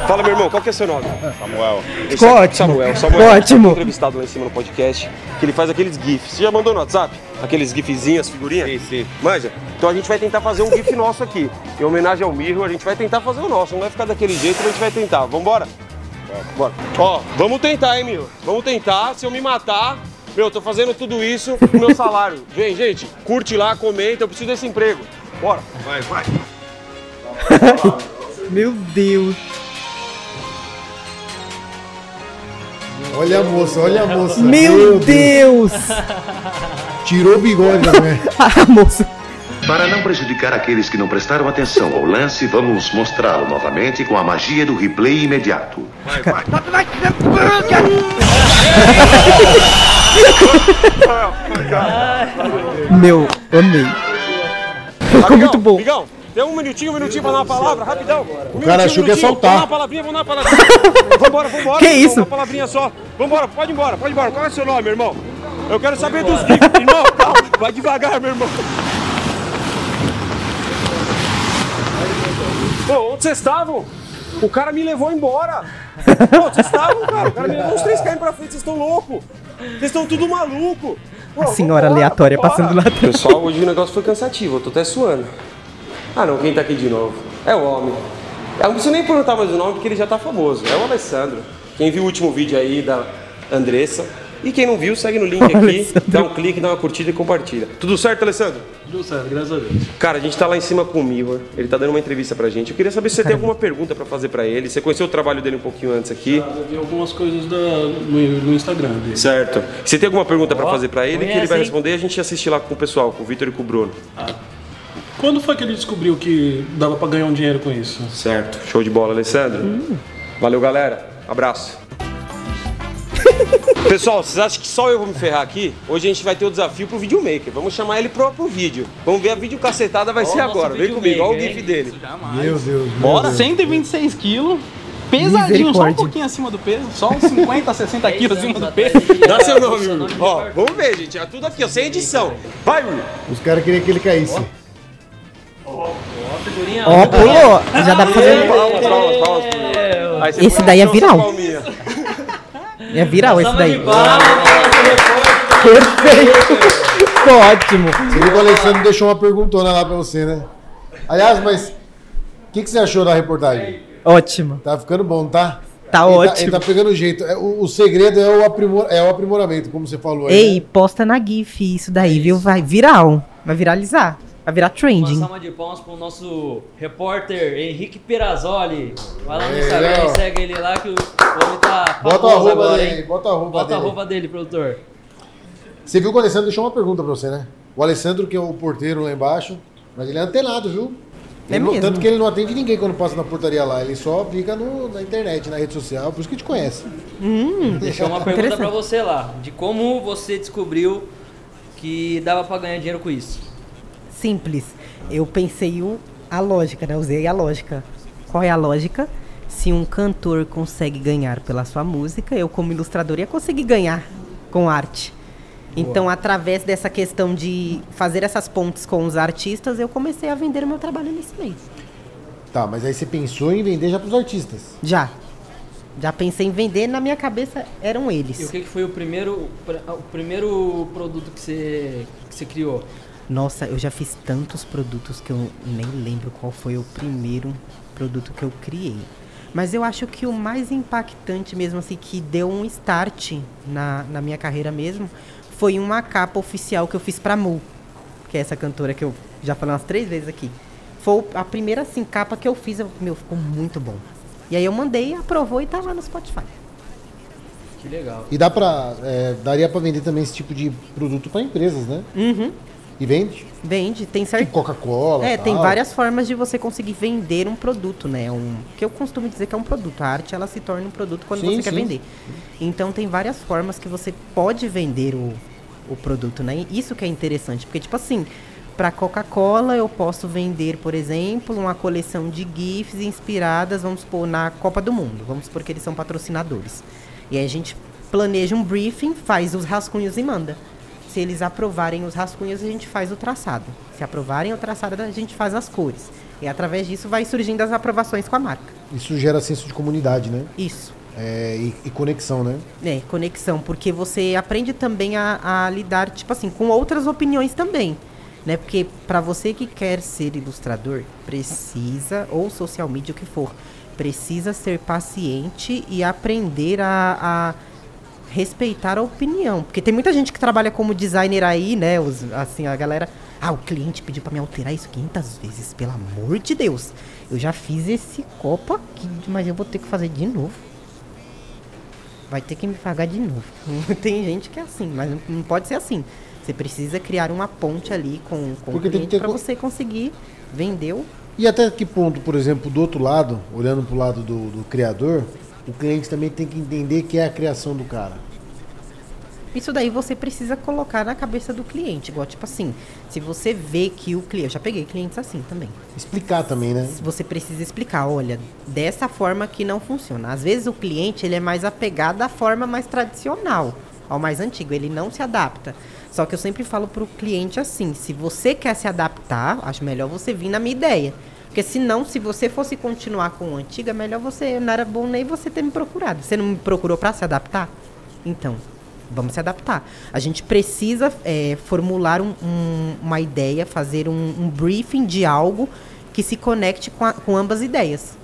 Fala, meu irmão, qual que é o seu nome? Samuel. Ficou é ótimo. Samuel, Samuel. Foi ótimo. entrevistado lá em cima no podcast, que ele faz aqueles GIFs. Você já mandou no WhatsApp? Aqueles GIFzinhos, figurinhas? Sim, sim. Manja? Então a gente vai tentar fazer um GIF nosso aqui. Em homenagem ao Mirror, a gente vai tentar fazer o nosso. Não vai ficar daquele jeito, mas a gente vai tentar. Vambora? Bora. Ó, vamos tentar, hein, Mirror? Vamos tentar. Se eu me matar, meu, eu tô fazendo tudo isso com meu salário. [laughs] Vem, gente, curte lá, comenta, eu preciso desse emprego. Bora. Vai, vai. [laughs] Meu Deus. Olha a moça, olha a moça. Meu Deus. Tirou o bigode da mulher. [laughs] A moça. Para não prejudicar aqueles que não prestaram atenção ao lance, vamos mostrá-lo novamente com a magia do replay imediato. Vai, vai. Meu, amei. Ficou muito bom. Migão, tem um minutinho, um minutinho pra dar uma palavra, rapidão. Um cara minutinho, achou um que ia minutinho. soltar. Vamos dar uma palavrinha, vamos dar uma palavrinha. [laughs] vambora, vambora. Que isso? Uma palavrinha só. Vambora, pode ir embora, pode ir embora. Qual é o seu nome, irmão? Eu quero saber dos gifs. Irmão, calma, vai devagar, meu irmão. Pô, onde vocês estavam? O cara me levou embora. Pô, onde vocês estavam, cara? O cara me levou uns 3 km pra frente, vocês estão loucos. Vocês estão tudo maluco. Pô, A senhora vambora, aleatória vambora. passando lá atrás. Pessoal, hoje o negócio foi cansativo, eu tô até suando. Ah não, quem tá aqui de novo? É o homem. Eu não preciso nem perguntar mais o nome porque ele já tá famoso. É o Alessandro. Quem viu o último vídeo aí da Andressa. E quem não viu, segue no link [laughs] aqui, Alessandro. dá um clique, dá uma curtida e compartilha. Tudo certo, Alessandro? Tudo certo, graças a Deus. Cara, a gente tá lá em cima com o Mirror, ele tá dando uma entrevista pra gente. Eu queria saber se você tem alguma pergunta pra fazer pra ele. Você conheceu o trabalho dele um pouquinho antes aqui? Eu vi algumas coisas da- no, no Instagram dele. Certo. Você tem alguma pergunta pra fazer pra ele que ele conhece, vai responder e a gente assiste lá com o pessoal, com o Vitor e com o Bruno. Quando foi que ele descobriu que dava pra ganhar um dinheiro com isso? Certo. Show de bola, Alessandro. Valeu, galera. Abraço. [laughs] Pessoal, vocês acham que só eu vou me ferrar aqui? Hoje a gente vai ter o desafio pro videomaker. Vamos chamar ele pro, pro vídeo. Vamos ver a vídeo cacetada vai ser agora. Vem comigo, olha o GIF hein? dele. Meu Deus. Bora? 126 quilos, pesadinho, só um pouquinho acima do peso, só uns 50, 60 quilos acima do peso. Dá seu nome. Ó, vamos ver, gente. É tudo aqui, ó, sem edição. Vai, Will. Os caras queriam que ele caísse. Ó, pulou. Já dá pra fazer. Palmas, palmas, palmas. Esse daí é viral. É viral esse daí. Perfeito. Ficou [laughs] ótimo. Você viu que o Alessandro deixou uma perguntona lá pra você, né? Aliás, mas o que, que você achou da reportagem? Ótimo. Tá ficando bom, tá? Tá Ele ótimo. ele tá pegando jeito. É, O, o segredo é o, aprimor, é o aprimoramento, como você falou aí. Ei, né? posta na GIF isso daí, viu? Vai viral. Vai viralizar. Vai virar Uma trending. salva de palmas pro nosso repórter Henrique Perazzoli. Vai lá no Instagram e segue ele lá que o homem tá Bota arroba agora, dele hein? bota o arroba Bota dele. a roupa dele, produtor. Você viu que o Alessandro deixou uma pergunta pra você, né? O Alessandro, que é o porteiro lá embaixo, mas ele é antenado, viu? É não- mesmo? tanto que ele não atende ninguém quando passa na portaria lá. Ele só fica no- na internet, na rede social, por isso que te conhece. Hum, Deixou uma pergunta pra você lá, de como você descobriu que dava pra ganhar dinheiro com isso. Simples. Eu pensei o, a lógica, né? Usei a lógica. Qual é a lógica? Se um cantor consegue ganhar pela sua música, eu como ilustrador ia conseguir ganhar com arte. Então, através dessa questão de fazer essas pontes com os artistas, eu comecei a vender o meu trabalho nesse meio. Tá, mas aí você pensou em vender já pros artistas. Já. Já pensei em vender, na minha cabeça eram E o eles. que, que foi o primeiro, o primeiro produto que você, que você criou? Nossa, eu já fiz tantos produtos que eu nem lembro qual foi o primeiro produto que eu criei. Mas eu acho que o mais impactante mesmo, assim, que deu um start na, na minha carreira mesmo, foi uma capa oficial que eu fiz pra Mu, que é essa cantora que eu já falei umas três vezes aqui. Foi a primeira, assim, capa que eu fiz, eu- meu, ficou muito bom. E aí eu mandei, aprovou e tá lá no Spotify. Que legal. E dá pra. é, daria pra vender também esse tipo de produto pra empresas, né? Uhum. E vende? Vende, tem certo. Tipo Coca-Cola. É, tem tal. várias formas de você conseguir vender um produto, né? Um, que eu costumo dizer que é um produto. A arte, ela se torna um produto quando Sim, você quer sim. vender. Então, tem várias formas que você pode vender o, o produto, né? E Isso que é interessante, porque, tipo assim, para Coca-Cola, eu posso vender, por exemplo, uma coleção de GIFs inspiradas, vamos supor, na Copa do Mundo. Vamos supor que eles são patrocinadores. E aí a gente planeja um briefing, faz os rascunhos e manda. Se eles aprovarem os rascunhos, a gente faz o traçado. Se aprovarem o traçado, a gente faz as cores. E através disso vai surgindo as aprovações com a marca. Isso gera senso de comunidade, né? Isso. É, e, e conexão, né? É, conexão, porque você aprende também a, a lidar, tipo assim, com outras opiniões também. Né? Porque para você que quer ser ilustrador, precisa, ou social media, o que for, precisa ser paciente e aprender a, a respeitar a opinião. Porque tem muita gente que trabalha como designer aí, né? Os, assim, a galera. Ah, o cliente pediu para me alterar isso 500 vezes, pelo amor de Deus. Eu já fiz esse copo aqui, mas eu vou ter que fazer de novo vai ter que me pagar de novo. [laughs] tem gente que é assim, mas não- pode ser assim. Você precisa criar uma ponte ali com, com o Porque cliente ter para você conseguir vender o... E até que ponto, por exemplo, do outro lado, olhando pro lado do, do criador, o cliente também tem que entender que é a criação do cara. Isso daí você precisa colocar na cabeça do cliente. Igual, tipo assim, se você vê que o cliente... Eu já peguei clientes assim também. Explicar também, né? Você precisa explicar, olha, dessa forma que não funciona. Às vezes o cliente ele é mais apegado à forma mais tradicional, ao mais antigo, ele não se adapta. Só que eu sempre falo pro cliente assim, se você quer se adaptar, acho melhor você vir na minha ideia. Porque senão, se você fosse continuar com o antigo, é melhor você, não era bom nem você ter me procurado. Você não me procurou para se adaptar? Então, vamos se adaptar. A gente precisa é, formular um- um- uma ideia, fazer um, um briefing de algo que se conecte com, a- com ambas ideias.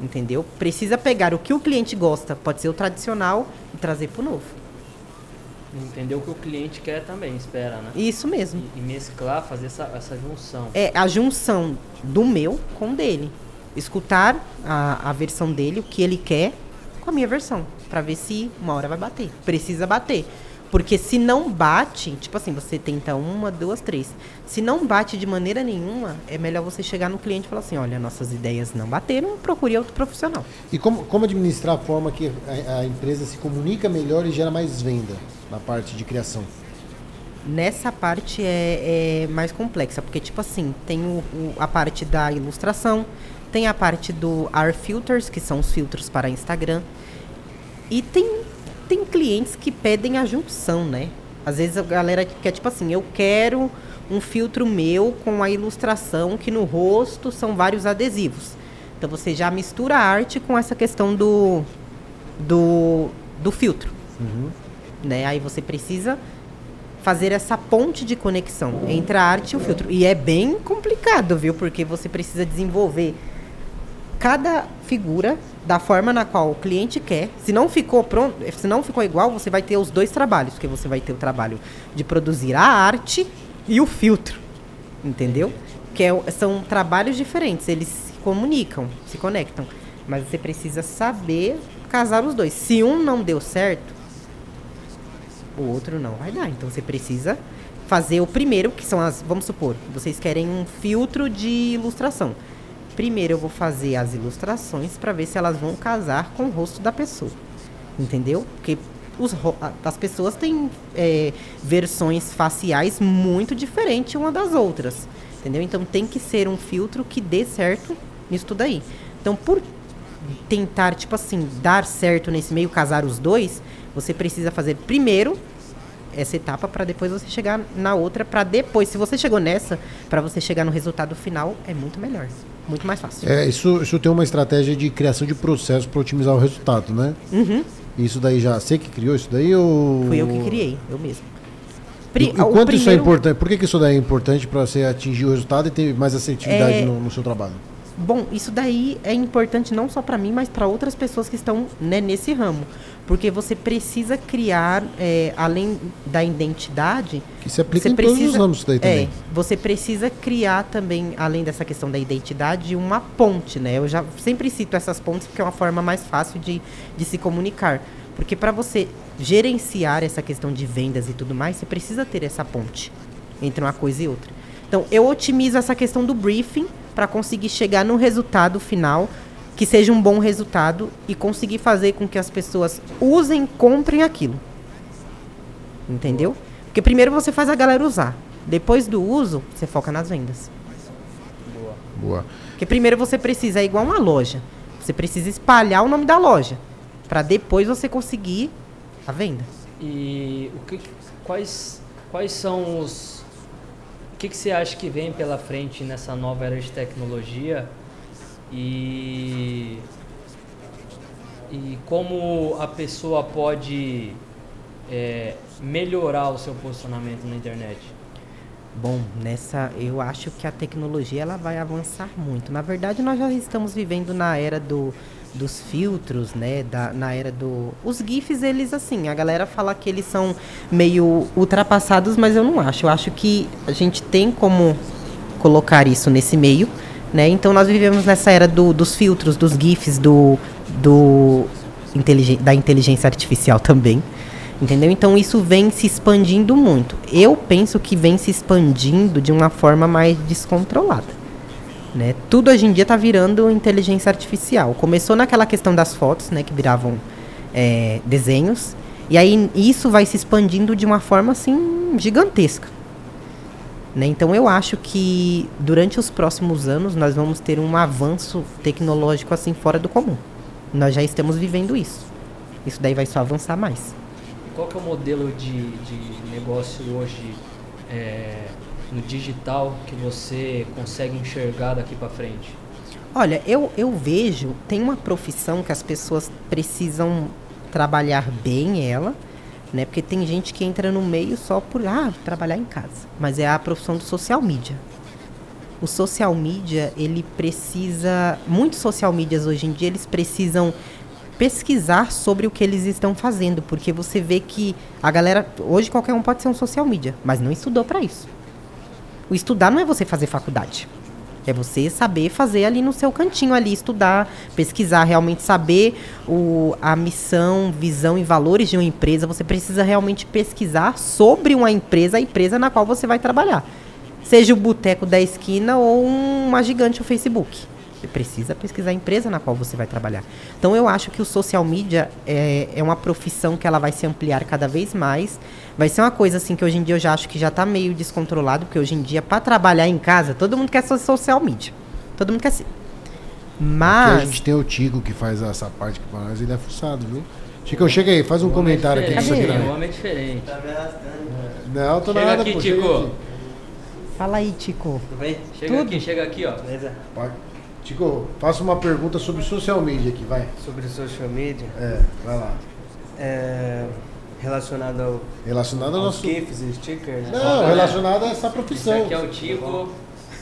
Entendeu? Precisa pegar o que o cliente gosta, pode ser o tradicional, e trazer para o novo. Entender o que o cliente quer também, espera, né? Isso mesmo. E, e mesclar, fazer essa, essa junção. É a junção do meu com o dele. Escutar a, a versão dele, o que ele quer, com a minha versão. Pra ver se uma hora vai bater. Precisa bater. Porque se não bate, tipo assim, você tenta uma, duas, três. Se não bate de maneira nenhuma, é melhor você chegar no cliente e falar assim: olha, nossas ideias não bateram, procure outro profissional. E como, como administrar a forma que a, a empresa se comunica melhor e gera mais venda na parte de criação? Nessa parte é, é mais complexa, porque, tipo assim, tem o, o- a parte da ilustração, tem a parte do R Filters, que são os filtros para Instagram, e tem, tem clientes que pedem a junção, né? Às vezes a galera quer, tipo assim, eu quero um filtro meu com a ilustração, que no rosto são vários adesivos. Então você já mistura a arte com essa questão do, do, do filtro né? Aí você precisa fazer essa ponte de conexão entre a arte e o filtro. E é bem complicado, viu? Porque você precisa desenvolver cada figura da forma na qual o cliente quer. Se não ficou pronto, se não ficou igual, você vai ter os dois trabalhos, porque você vai ter o trabalho de produzir a arte e o filtro. Entendeu? Que é, são trabalhos diferentes, eles se comunicam, se conectam, mas você precisa saber casar os dois. Se um não deu certo, o outro não vai dar. Então você precisa fazer o primeiro, que são as, vamos supor, vocês querem um filtro de ilustração. Primeiro eu vou fazer as ilustrações para ver se elas vão casar com o rosto da pessoa. Entendeu? Porque os, as pessoas têm é, versões faciais muito diferentes uma das outras. Entendeu? Então tem que ser um filtro que dê certo nisso tudo aí. Então, por tentar, tipo assim, dar certo nesse meio, casar os dois, você precisa fazer primeiro essa etapa para depois você chegar na outra, para depois, se você chegou nessa, para você chegar no resultado final, é muito melhor, muito mais fácil. É, isso, isso tem uma estratégia de criação de processo para otimizar o resultado, né? Uhum. Isso daí já, você que criou isso daí ou... Fui eu que criei, eu mesmo. Pri, e, e quanto primeiro... isso é importante? Por que, que isso daí é importante para você atingir o resultado e ter mais assertividade é... no, no seu trabalho? Bom, isso daí é importante não só para mim, mas para outras pessoas que estão né, nesse ramo. Porque você precisa criar, é, além da identidade. Que se aplica em precisa, todos os ramos daí também. É, você precisa criar também, além dessa questão da identidade, uma ponte, né? Eu já sempre cito essas pontes porque é uma forma mais fácil de, de se comunicar. Porque para você gerenciar essa questão de vendas e tudo mais, você precisa ter essa ponte entre uma coisa e outra. Então, eu otimizo essa questão do briefing para conseguir chegar no resultado final que seja um bom resultado e conseguir fazer com que as pessoas usem, comprem aquilo. Entendeu? Porque primeiro você faz a galera usar. Depois do uso, você foca nas vendas. Boa. Boa. Porque primeiro você precisa, é igual uma loja. Você precisa espalhar o nome da loja. para depois você conseguir a venda. E o que, quais, quais são os que, que você acha que vem pela frente nessa nova era de tecnologia e, e como a pessoa pode é, melhorar o seu posicionamento na internet? Bom, nessa eu acho que a tecnologia ela vai avançar muito. Na verdade, nós já estamos vivendo na era do dos filtros, né, da, na era do os gifs eles assim, a galera fala que eles são meio ultrapassados, mas eu não acho. Eu acho que a gente tem como colocar isso nesse meio, né? Então nós vivemos nessa era do, dos filtros, dos gifs, do do da inteligência artificial também. Entendeu? Então isso vem se expandindo muito. Eu penso que vem se expandindo de uma forma mais descontrolada. Né? Tudo hoje em dia está virando inteligência artificial. Começou naquela questão das fotos, né, que viravam é, desenhos, e aí isso vai se expandindo de uma forma assim gigantesca. Né? Então eu acho que durante os próximos anos nós vamos ter um avanço tecnológico assim fora do comum. Nós já estamos vivendo isso. Isso daí vai só avançar mais. Qual que é o modelo de, de negócio hoje é, no digital que você consegue enxergar daqui para frente? Olha, eu, eu vejo, tem uma profissão que as pessoas precisam trabalhar bem ela, né? Porque tem gente que entra no meio só por ah, trabalhar em casa, mas é a profissão do social media. O social media, ele precisa, muitos social medias hoje em dia, eles precisam pesquisar sobre o que eles estão fazendo, porque você vê que a galera, hoje qualquer um pode ser um social media, mas não estudou para isso. O estudar não é você fazer faculdade. É você saber fazer ali no seu cantinho ali, estudar, pesquisar, realmente saber o, a missão, visão e valores de uma empresa. Você precisa realmente pesquisar sobre uma empresa, a empresa na qual você vai trabalhar. Seja o boteco da esquina ou uma gigante o Facebook. Você precisa pesquisar a empresa na qual você vai trabalhar. Então eu acho que o social media é, é uma profissão que ela vai se ampliar cada vez mais. Vai ser uma coisa assim que hoje em dia eu já acho que já está meio descontrolado, porque hoje em dia, para trabalhar em casa, todo mundo quer social media. Todo mundo quer ser. Mas. Aqui a gente tem o Tico que faz essa parte que para nós, ele é fuçado, viu? Tico, chega aí, faz um comentário aqui. Cadê? O homem é diferente. Tá Não, tô chega nada, aqui, pô, Tico. Fala aí, Tico. Tudo bem? Chega Tudo? aqui, chega aqui, ó. Beleza. Pode. Tico, faça uma pergunta sobre social media aqui, vai. Sobre social media? É, vai lá. É, Relacionado ao. Relacionado ao aos nosso- GIFs e stickers? Não, relacionado a essa profissão. Esse aqui é o Tico,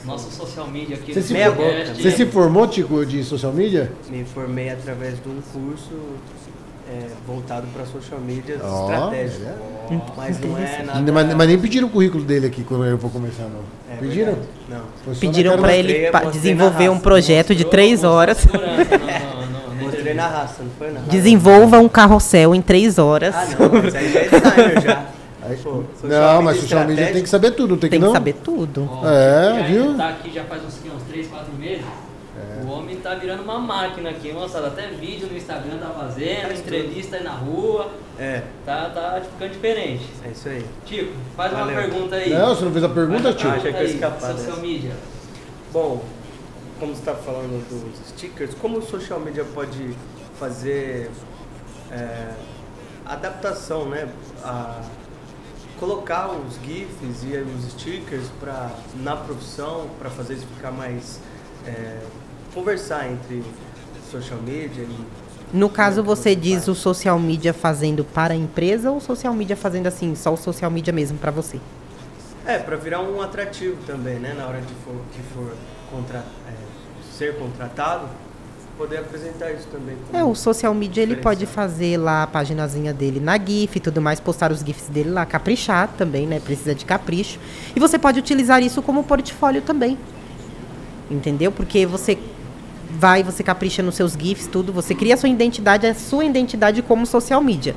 nosso social media aqui Você se, boca. você se formou, Tico, de social media? Me formei através de um curso é, voltado para social media Ó, estratégico. é. Mas não é nada. Mas, mas nem pediram o currículo dele aqui quando eu vou começar, não. É pediram? verdade. Não. Pediram cara- ele mostrei- desenvolver na um raça, projeto de três horas. segurança, não, não, não, não, Mostrei na raça, não foi na raça. Desenvolva um carrossel em três horas. Ah, não, mas aí já é designer já. [laughs] Aí- Pô, não, mas social media tem que saber tudo, não tem, Tem que que não? saber tudo. Ó, É, viu? Tá aqui já faz uns, que, uns 3, 4 meses. O homem tá virando uma máquina aqui, moçada. Até vídeo no Instagram tá fazendo, entrevista aí na rua. É, Tá, tá ficando diferente. é isso aí. Tico, faz Valeu. uma pergunta aí. Não, você não fez a pergunta, Faz uma Achei que eu ia escapar Social dessa. media. Bom, como você está falando dos stickers, como o social media pode fazer é, adaptação, né? A colocar os GIFs e os stickers pra, na profissão para fazer isso ficar mais. é, conversar entre social media e. No caso, você diz o social media fazendo para a empresa ou o social media fazendo assim, só o social media mesmo para você? É, para virar um atrativo também, né? Na hora de for, que for contra, é, ser contratado, poder apresentar isso também. É, o social media ele pode fazer lá a paginazinha dele na GIF e tudo mais, postar os GIFs dele lá, caprichar também, né? Precisa de capricho. E você pode utilizar isso como portfólio também. Entendeu? Porque você vai, você capricha nos seus GIFs, tudo, você cria a sua identidade, a sua identidade como social media.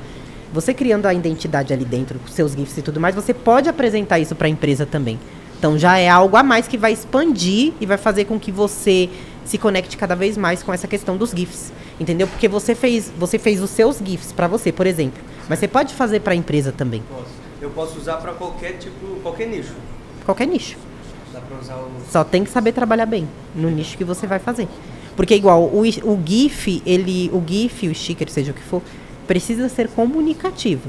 Você criando a identidade ali dentro, com seus GIFs e tudo mais, você pode apresentar isso para a empresa também. Então já é algo a mais que vai expandir e vai fazer com que você se conecte cada vez mais com essa questão dos GIFs. Entendeu? Porque você fez, você fez os seus GIFs para você, por exemplo. Mas você pode fazer para a empresa também. Posso. Eu posso usar para qualquer tipo, qualquer nicho. Qualquer nicho. Dá para usar o. Só tem que saber trabalhar bem no nicho que você vai fazer. Porque igual o, o GIF, ele, o GIF, o sticker, seja o que for, precisa ser comunicativo.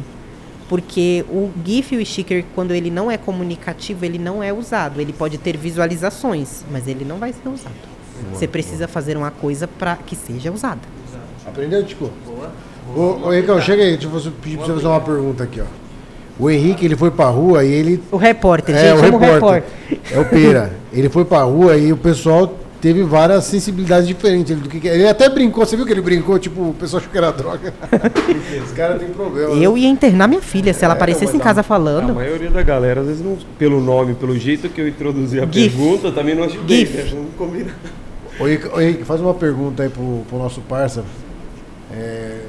Porque o GIF e o sticker, quando ele não é comunicativo, ele não é usado. Ele pode ter visualizações, mas ele não vai ser usado. Você precisa fazer uma coisa para que seja usada. Aprendeu, Tico? Boa. Ô, ô Ricão, chega aí, deixa eu pedir pra você fazer uma pergunta aqui, ó. O Henrique, ele foi pra rua e ele... O repórter, É, gente, o chama o repórter. repórter. É o Pera. Ele foi pra rua e o pessoal teve várias sensibilidades diferentes. Ele, do que ele até brincou, você viu que ele brincou? Tipo, o pessoal achou que era droga. [laughs] Os caras têm problema. né? Eu ia internar minha filha se ela aparecesse em casa A falando. maioria da galera, às vezes, não, pelo nome, pelo jeito que eu introduzi a GIF. pergunta, também não ajudei. GIF. né? Não combina. Ô, Henrique, faz uma pergunta aí pro, pro nosso parça. É,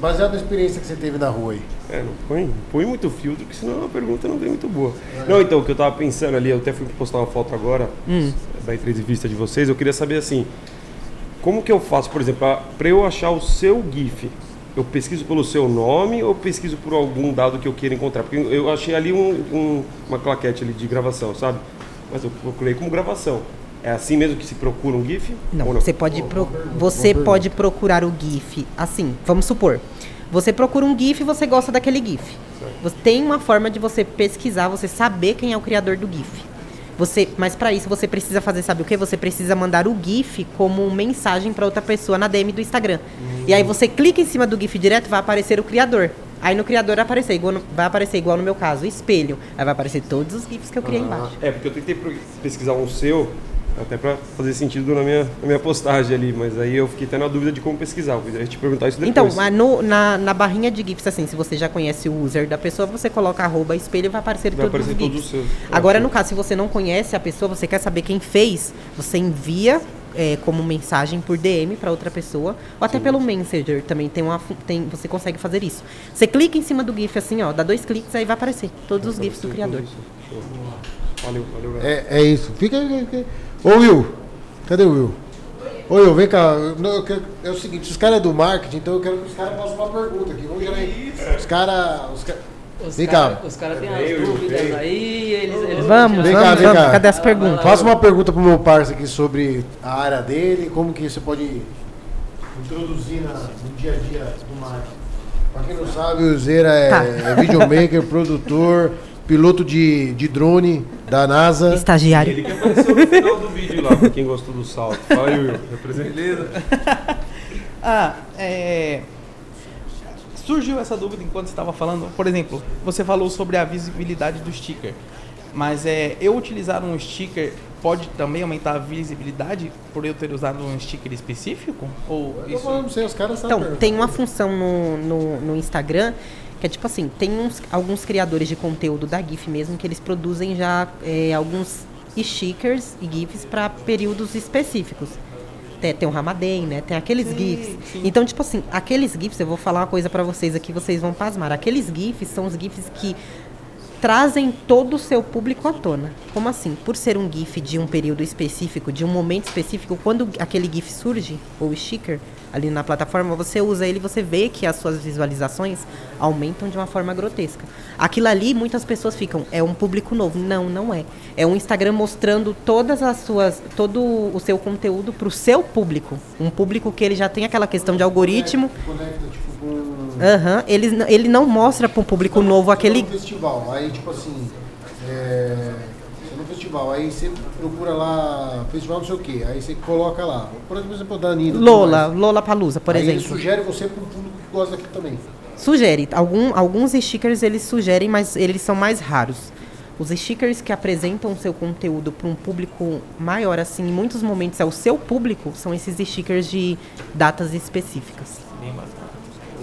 baseado na experiência que você teve na rua aí. É, não põe, não põe muito filtro, que senão a pergunta não vem muito boa. Não, então, o que eu tava pensando ali, eu até fui postar uma foto agora Hum. da entrevista de vocês, eu queria saber assim, como que eu faço, por exemplo, para eu achar o seu GIF? Eu pesquiso pelo seu nome ou pesquiso por algum dado que eu queira encontrar? Porque eu achei ali um- um- uma claquete ali de gravação, sabe? Mas eu procurei como gravação. É assim mesmo que se procura um GIF? Não, Ou você pode pro- você pode procurar o GIF assim, vamos supor. Você procura um GIF e você gosta daquele GIF. Você tem uma forma de você pesquisar, você saber quem é o criador do GIF. Você, mas para isso você precisa fazer, sabe o que? Você precisa mandar o GIF como mensagem para outra pessoa na DM do Instagram. E aí você clica em cima do GIF direto, vai aparecer o criador. Aí no criador vai aparecer igual no, vai aparecer igual no meu caso, o espelho. Aí vai aparecer todos os GIFs que eu criei embaixo. É, porque eu tentei pesquisar um seu, até pra fazer sentido na minha, na minha postagem ali, mas aí eu fiquei até na dúvida de como pesquisar. Eu queria te perguntar isso depois. Então, mas no- na, na barrinha de GIFs, assim, se você já conhece o user da pessoa, você coloca arroba espelho e vai aparecer Vai todos aparecer os todos GIFs. os seus. Agora, no caso, se você não conhece a pessoa, você quer saber quem fez, você envia é, como mensagem por DM para outra pessoa, ou até pelo Messenger também tem uma, tem, você consegue fazer isso. Você clica em cima do GIF assim, ó, dá dois cliques, aí vai aparecer todos os GIFs do criador. Valeu, valeu, galera. É, é isso. Fica aí. fica aí. Ô Will, cadê o Will? Ô Will, vem cá. Eu- quero- é o seguinte, os caras é do marketing, então eu quero que os caras façam uma pergunta aqui. Vamos gerar aí. Os caras. Os Vem cara- cá. Os caras têm Veio, as dúvidas aí, eles, eles Vamos, Vem vamos, cá, vem vamos. cá. Cadê as perguntas? Faça uma pergunta pro meu parceiro aqui sobre a área dele, como que você pode introduzir na- no dia a dia do marketing. Pra quem não sabe, o Zera é, Tá. é videomaker, [laughs] produtor, piloto de, de drone da NASA. Estagiário. Ele que apareceu no final do vídeo lá, pra quem gostou do salto. Fala aí, Will. Representa. [laughs] Ah, é. surgiu essa dúvida enquanto você estava falando. Por exemplo, você falou sobre a visibilidade do sticker. Mas é, eu utilizar um sticker pode também aumentar a visibilidade por eu ter usado um sticker específico? Ou Eu isso... falando pra você, os caras sabem. Então, tem uma função no, no, no Instagram que é tipo assim, tem uns, alguns criadores de conteúdo da GIF mesmo que eles produzem já é, alguns stickers e GIFs para períodos específicos. Tem, tem o Ramadan, né? Tem aqueles GIFs. Então, tipo assim, aqueles GIFs, eu vou falar uma coisa para vocês aqui, vocês vão pasmar. Aqueles GIFs são os GIFs que trazem todo o seu público à tona. Como assim? Por ser um GIF de um período específico, de um momento específico, quando aquele GIF surge, ou sticker, ali na plataforma, você usa ele você vê que as suas visualizações aumentam de uma forma grotesca. Aquilo ali, muitas pessoas ficam, é um público novo. Não, não é. É um Instagram mostrando todas as suas, todo o seu conteúdo para o seu público. Um público que ele já tem aquela questão de algoritmo. Conecta, tipo, com. Aham, ele, ele não mostra para um público novo aquele. Você no festival, aí tipo assim. É, no festival, aí você procura lá, festival não sei o quê, aí você coloca lá. Por exemplo, da Anitta. tudo Lola. Lola Palusa, por aí exemplo. Ele sugere você para um público que gosta daquilo também. Sugere. Algum, alguns stickers eles sugerem, mas eles são mais raros. Os stickers que apresentam o seu conteúdo para um público maior, assim, em muitos momentos é o seu público, são esses stickers de datas específicas.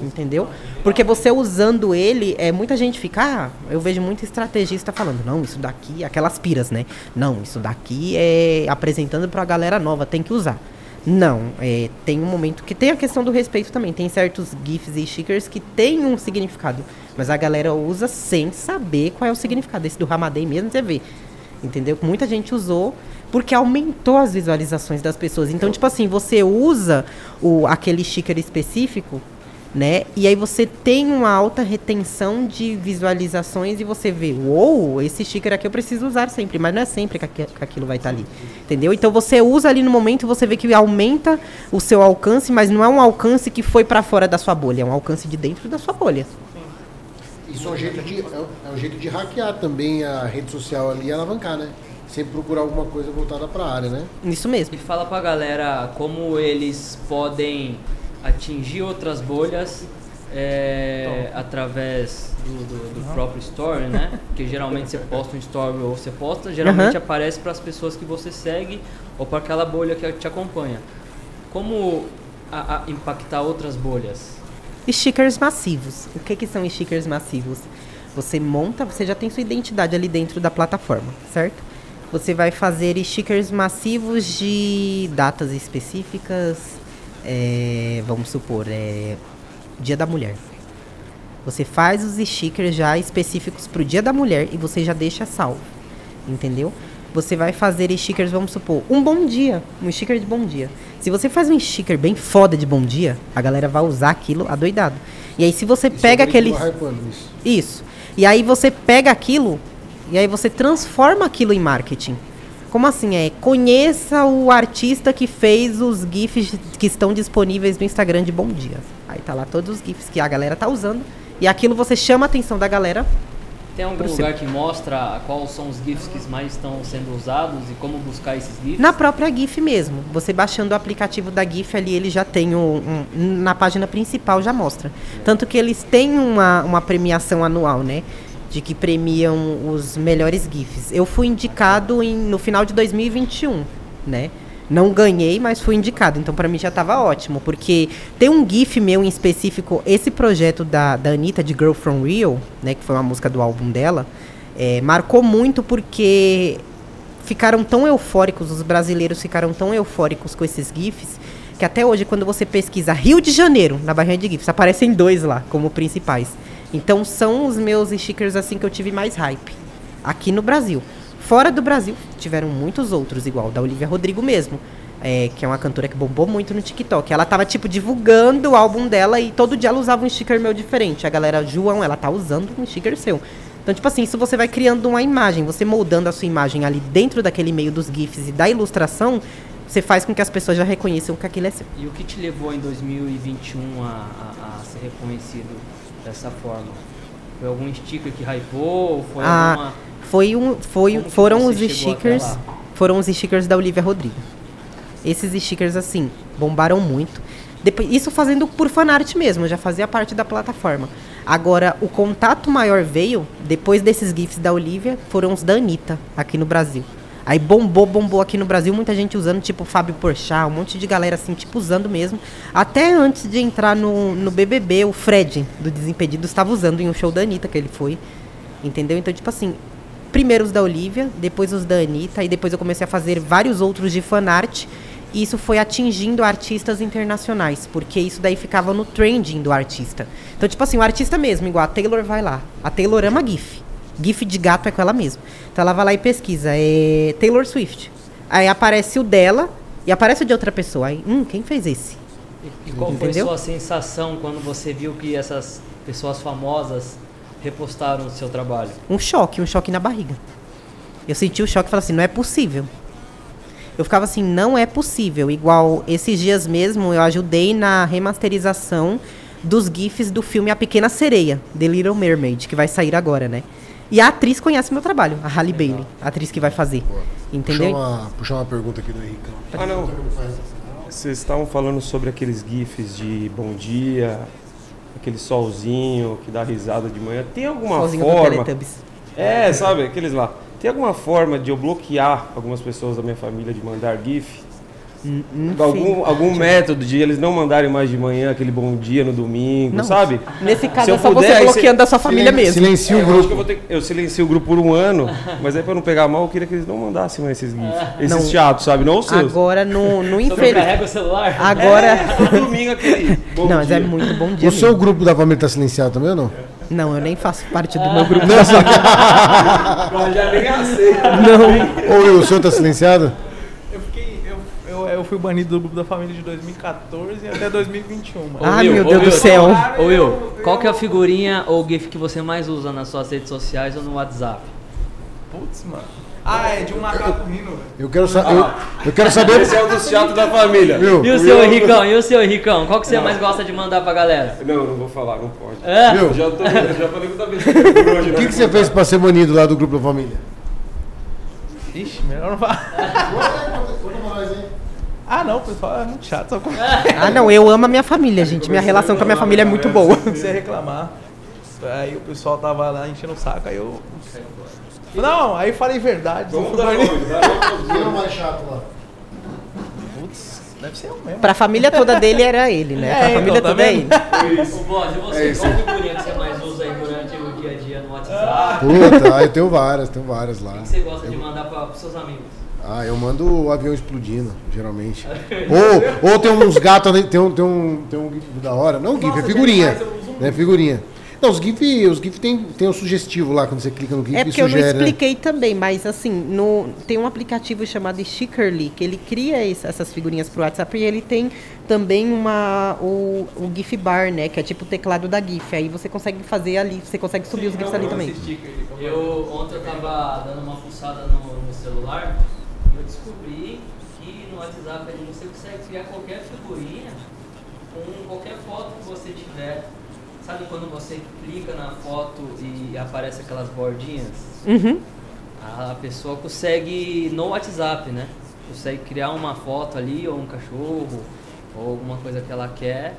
Entendeu? Porque você usando ele, é, muita gente fica, ah, eu vejo muito estrategista falando, não, isso daqui, aquelas piras, né? Não, isso daqui é apresentando pra galera nova, tem que usar. Não, é, tem um momento que tem a questão do respeito também. Tem certos GIFs e stickers que tem um significado, mas a galera usa sem saber qual é o significado. Esse do Ramadan mesmo você vê, entendeu? Muita gente usou porque aumentou as visualizações das pessoas. Então, tipo assim, você usa o, aquele sticker específico, né? E aí você tem uma alta retenção de visualizações e você vê, uou, esse sticker aqui eu preciso usar sempre, mas não é sempre que, aqui- que aquilo vai estar ali. Entendeu? Então você usa ali no momento e você vê que aumenta o seu alcance, mas não é um alcance que foi para fora da sua bolha, é um alcance de dentro da sua bolha. Isso é um jeito de, é um- é um jeito de hackear também a rede social ali e alavancar, né? Sempre procurar alguma coisa voltada para a área, né? Isso mesmo. E fala pra galera como eles podem atingir outras bolhas é, através do, do- do próprio story, né? Porque geralmente você posta um story ou você posta, geralmente Aham. aparece para as pessoas que você segue ou para aquela bolha que te acompanha. Como a- a impactar outras bolhas? Stickers massivos. O que, que são stickers massivos? Você monta, você já tem sua identidade ali dentro da plataforma, certo? Você vai fazer stickers massivos de datas específicas, é, vamos supor, é, Dia da Mulher. Você faz os stickers já específicos para o Dia da Mulher e você já deixa salvo, entendeu? Você vai fazer stickers, vamos supor, um bom dia, um sticker de bom dia. Se você faz um sticker bem foda de bom dia, a galera vai usar aquilo adoidado. E aí se você pega aquele Tô hypando isso. isso. E aí você pega aquilo e aí você transforma aquilo em marketing. Como assim? É conheça o artista que fez os GIFs que estão disponíveis no Instagram de Bom Dia. Aí tá lá todos os GIFs que a galera tá usando. E aquilo você chama a atenção da galera. Tem algum lugar que mostra quais são os GIFs que mais estão sendo usados e como buscar esses GIFs? Na própria GIF mesmo. Você baixando o aplicativo da GIF ali, ele já tem um, um- Na página principal já mostra. Tanto que eles têm uma, uma premiação anual, né? De que premiam os melhores GIFs. Eu fui indicado em, no final de 2021, né? Não ganhei, mas fui indicado. Então, pra mim já tava ótimo. Porque tem um GIF meu em específico, esse projeto da, da Anitta, de Girl From Real, né? Que foi uma música do álbum dela. é, marcou muito porque ficaram tão eufóricos, os brasileiros ficaram tão eufóricos com esses GIFs, que até hoje, quando você pesquisa Rio de Janeiro na barrinha de GIFs, aparecem dois lá como principais. Então são os meus stickers assim que eu tive mais hype aqui no Brasil. Fora do Brasil, tiveram muitos outros, igual da Olivia Rodrigo mesmo. é, que é uma cantora que bombou muito no TikTok. Ela tava, tipo, divulgando o álbum dela e todo dia ela usava um sticker meu diferente. A galera, João, ela tá usando um sticker seu. Então, tipo assim, isso você vai criando uma imagem, você moldando a sua imagem ali dentro daquele meio dos GIFs e da ilustração, você faz com que as pessoas já reconheçam que aquilo é seu. E o que te levou em 2021 a, a- a ser reconhecido dessa forma? Foi algum sticker que hypou? Foi Ah, alguma... foi um, foi, Como foram os stickers, foram os stickers da Olivia Rodrigo. Esses stickers assim bombaram muito. Depois, isso fazendo por fanart mesmo, já fazia parte da plataforma. Agora, o contato maior veio depois desses GIFs da Olivia, foram os da Anitta, aqui no Brasil. Aí bombou, bombou aqui no Brasil, muita gente usando, tipo Fábio Porchat, um monte de galera assim, tipo, usando mesmo. Até antes de entrar no, no BBB, o Fred, do Desimpedidos, estava usando em um show da Anitta que ele foi. Entendeu? Então, tipo assim, primeiro os da Olivia, depois os da Anitta, e depois eu comecei a fazer vários outros de fanart. E isso foi atingindo artistas internacionais, porque isso daí ficava no trending do artista. Então, tipo assim, o artista mesmo, igual a Taylor vai lá. A Taylor ama GIF. GIF de gato é com ela mesma. Então ela vai lá e pesquisa. É Taylor Swift. Aí aparece o dela e aparece o de outra pessoa. Aí, hum, quem fez esse? E qual Entendeu? foi sua sensação quando você viu que essas pessoas famosas repostaram o seu trabalho? Um choque, um choque na barriga. Eu senti o choque e falei assim, não é possível. Eu ficava assim, não é possível. Igual esses dias mesmo, eu ajudei na remasterização dos GIFs do filme A Pequena Sereia, The Little Mermaid, que vai sair agora, né? E a atriz conhece meu trabalho, a Halle Bailey, a atriz que vai fazer. Entendeu? Puxar uma, puxar uma pergunta aqui do Henricão. Ah, não. Vocês estavam falando sobre aqueles GIFs de bom dia, aquele solzinho que dá risada de manhã. Tem alguma Solzinho forma. É, sabe, aqueles lá. Tem alguma forma de eu bloquear algumas pessoas da minha família de mandar GIF? Algum, algum método de eles não mandarem mais de manhã aquele bom dia no domingo, Não. sabe? Nesse caso Se eu é só puder, você bloqueando a sua família Silen- mesmo. Silencia É, o eu acho grupo. que eu, vou ter eu silencio o grupo por um ano, mas aí pra não pegar mal, eu queria que eles não mandassem mais esses GIFs. Esses Não. chatos, sabe? Não os seus. Agora no, no [laughs] Você não infeliz. carrega o celular? Agora. É, domingo aquele. [laughs] Não, mas é muito bom dia. O seu mesmo. grupo da família tá silenciado também ou não? Não, eu nem faço parte do meu grupo. [laughs] Mas já nem. Não. Ou o seu tá silenciado? Eu, fui banido do grupo da família de 2014 até 2021. mano. Ah, Will, meu Deus do céu. Ô Will, qual que é a figurinha ou GIF que você mais usa nas suas redes sociais ou no WhatsApp? Putz, mano. Ah, é de um macaco rindo, velho. Eu quero, sa eu, eu quero [laughs] saber. Esse é o dos chatos da família. Will, E o seu Henricão? E o seu Henricão? Qual que você mais gosta de mandar pra galera? Não, não vou falar, não pode. É? Will, Já, tô, já falei muita vez por hoje, o que, que você fez pra ser banido lá do grupo da família? Ixi, melhor não falar. [laughs] Ah, não, o pessoal é muito chato. Só com... [laughs] Ah, não, eu amo a minha família, gente. Minha relação com a minha família é muito boa. Comecei a reclamar. Aí o pessoal tava lá enchendo o saco, aí eu. Não, aí falei verdade. Vamos eu dar nome, dá é o mais chato lá? Putz, deve ser eu mesmo. Pra família toda dele era ele, né? É, Pra família então, tá toda é vendo? ele. Ô, Boss, e você? Qual figurinha que você mais usa aí durante o dia a dia no WhatsApp? Puta, ah, eu tenho várias, tenho várias lá. O que você gosta de mandar pra, pros seus amigos? Ah, eu mando o avião explodindo, geralmente. ou, ou tem uns gatos ali, tem um, tem um, tem um GIF da hora. Não GIF, é figurinha. É figurinha. Não, os GIF, os GIF tem, tem um sugestivo lá, quando você clica no GIF É porque eu não sugere, né? expliquei também, mas assim, no, tem um aplicativo chamado Stickerly, que ele cria esse- essas figurinhas pro WhatsApp e ele tem também uma o, o GIF bar, né? Que é tipo o teclado da GIF. Aí você consegue fazer ali, você consegue subir os GIFs ali também. Eu ontem eu tava dando uma fuçada no, no celular e eu descobri que no WhatsApp ali você consegue criar qualquer figurinha com qualquer foto que você tiver. Sabe quando você clica na foto e aparece aquelas bordinhas? Uhum. A pessoa consegue no WhatsApp, né? Consegue criar uma foto ali, ou um cachorro, ou alguma coisa que ela quer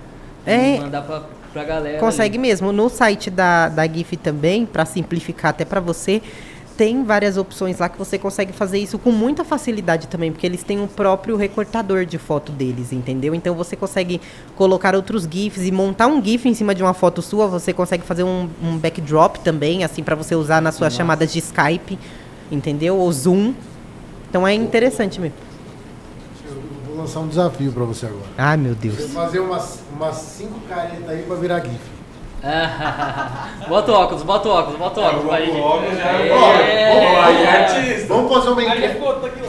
É. e mandar pra, pra galera. Consegue ali. mesmo. No site da, da GIF também, para simplificar até para você, tem várias opções lá que você consegue fazer isso com muita facilidade também, porque eles têm o próprio recortador de foto deles, entendeu? Então você consegue colocar outros GIFs e montar um GIF em cima de uma foto sua, você consegue fazer um, um backdrop também, assim, para você usar nas suas chamadas de Skype, entendeu? Ou Zoom. Então é interessante mesmo. Eu vou lançar um desafio pra você agora. Ai, meu Você Deus. fazer umas, umas cinco caretas aí pra virar GIF. [laughs] bota o óculos, bota o óculos, bota o óculos. pra gente- É. Vamos fazer uma enquete.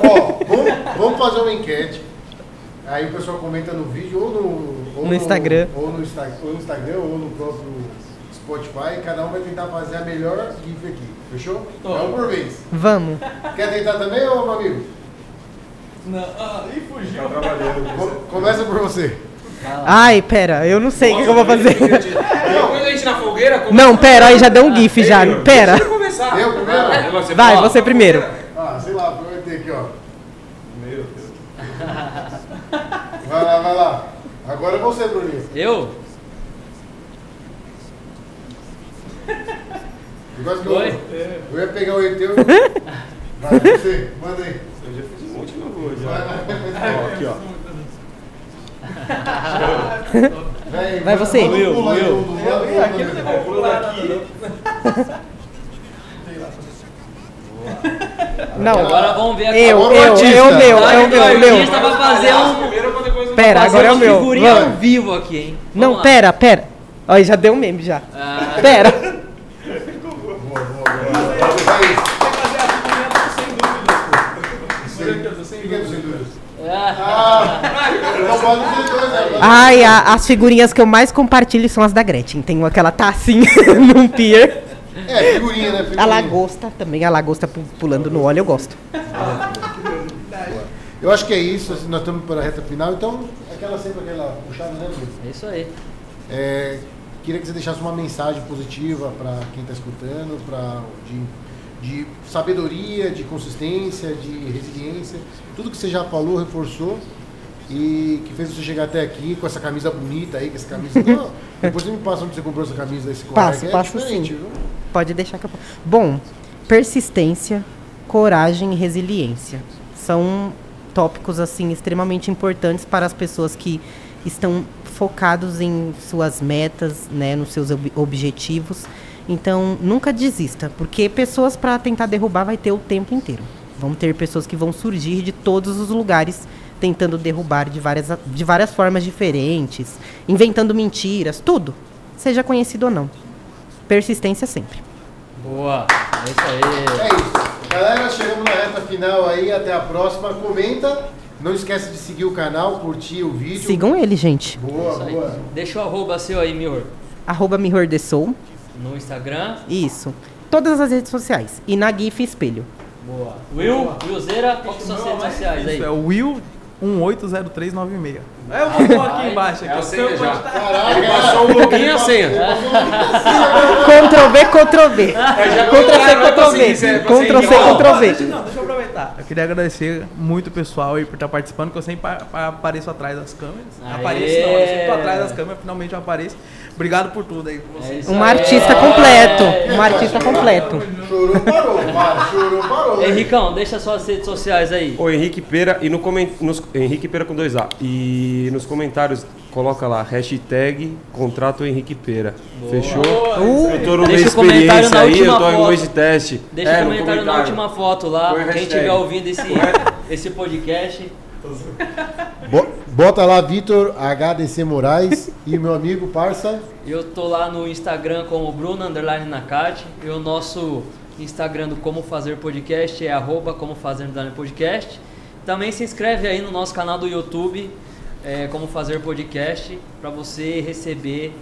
Ó, vamos, vamos fazer uma enquete. Aí o pessoal comenta no vídeo ou no, ou No Instagram. Ou no, ou no Instagram ou no próprio Spotify. Cada um vai tentar fazer a melhor GIF aqui. Fechou? É um por vez. Vamos. Quer tentar também, ô meu amigo? Não, ah, ih, fugiu. Co- Começa por você. Ai, pera, eu não sei o que, que eu vou fazer. Na fogueira, como Não, pera, aí já deu um GIF já. Pera. começar. Eu primeiro? Você Vai, fala. você primeiro. Ah, sei lá, vou meter aqui, ó. Meu Deus. Vai lá, vai lá. Agora é você, Bruninho. Eu? Eu gosto que eu, Oi? eu ia pegar o ET. eu- [laughs] Vai, você, manda aí. Eu já fiz um monte na rua Vai, já. vai, Ó, aqui, ó. [laughs] Vai, Vai você. Eu- eu- aqui não tem como pular nada, Não. Agora vamos ver aqui. Eu, Agora o eu, artista. é o meu, Agora é que meu, o meu. artista vai fazer um. Pera, fazer agora é o meu. figurinha ao vivo aqui, hein? Não, Vamos lá. pera, pera. Olha, já deu um meme já. Ah, Pera. Boa, boa, boa. Vai isso. Fica sem dúvidas. ah, Não pode ser dois agora. Ai, a- as figurinhas que eu mais compartilho são as da Gretchen. Tem uma que ela tá assim, [laughs] num pier. É, figurinha, né? Figurinha. A lagosta também, a lagosta pu- pulando no óleo, eu gosto. Eu acho que é isso, assim, nós estamos para a reta final, então aquela sempre aquela puxada, né, Luiz? é isso aí. É, queria que você deixasse uma mensagem positiva para quem está escutando, pra, de, de sabedoria, de consistência, de resiliência, tudo que você já falou, reforçou e que fez você chegar até aqui com essa camisa bonita aí, com essa camisa. [laughs] Não, depois você me passa onde você comprou essa camisa, esse Passo, é passo diferente, sim. viu? Pode deixar que eu. Bom, persistência, coragem e resiliência são tópicos assim extremamente importantes para as pessoas que estão focados em suas metas, né, nos seus ob- objetivos. Então, nunca desista, porque pessoas para tentar derrubar vai ter o tempo inteiro. Vão ter pessoas que vão surgir de todos os lugares tentando derrubar de várias, de várias formas diferentes, inventando mentiras, tudo, seja conhecido ou não. Persistência sempre. Boa. É isso aí. É isso. Galera, chegamos na reta final aí, até a próxima. Comenta, não esquece de seguir o canal, curtir o vídeo. Sigam ele, gente. Boa, aí. boa. Deixa o arroba seu aí, Mihor. Arroba Mirror the Soul. No Instagram. Isso. Todas as redes sociais. E na GIF Espelho. Boa. Will, Willzeira, qual que são as redes sociais aí? Isso é o Will 180396. É, eu vou pôr aqui embaixo. Aqui, É ó. senha já. Caraca, Passou o login e a [laughs] senha. Ctrl V, Ctrl V. Ctrl C, Ctrl V. Ctrl C, Ctrl V. Deixa, não, deixa eu aproveitar. Eu queria agradecer muito o pessoal aí por estar participando, que eu sempre pa- pa- apareço atrás das câmeras. Aê! Apareço não, eu sempre tô atrás das câmeras, finalmente eu apareço. Obrigado por tudo aí É Um artista completo. Um artista completo. Chorou, parou. Chorou, parou. Henricão, deixa suas redes sociais aí. O Henrique Pera e no coment... nos... Henrique Pera com dois A. E nos comentários coloca lá, hashtag contrato Henrique Pera. Fechou? Uh, Eu tô no Deixa comentário experiência na aí, eu última tô em foto. mês de teste. Deixa É, o no comentário na última foto lá. Quem estiver ouvindo esse, esse podcast. Bo- Bota lá, Vitor HDC Moraes e meu amigo Parça. Eu tô lá no Instagram como Bruno Underline Nakati. E o nosso Instagram do Como Fazer Podcast é arroba Como Fazer Underline Podcast. Também se inscreve aí no nosso canal do YouTube, é, Como Fazer Podcast, para você receber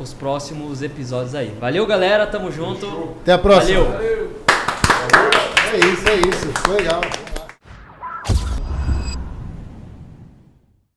os próximos episódios aí. Valeu, galera. Tamo junto. Até a próxima. Valeu. É isso, é isso. Foi legal.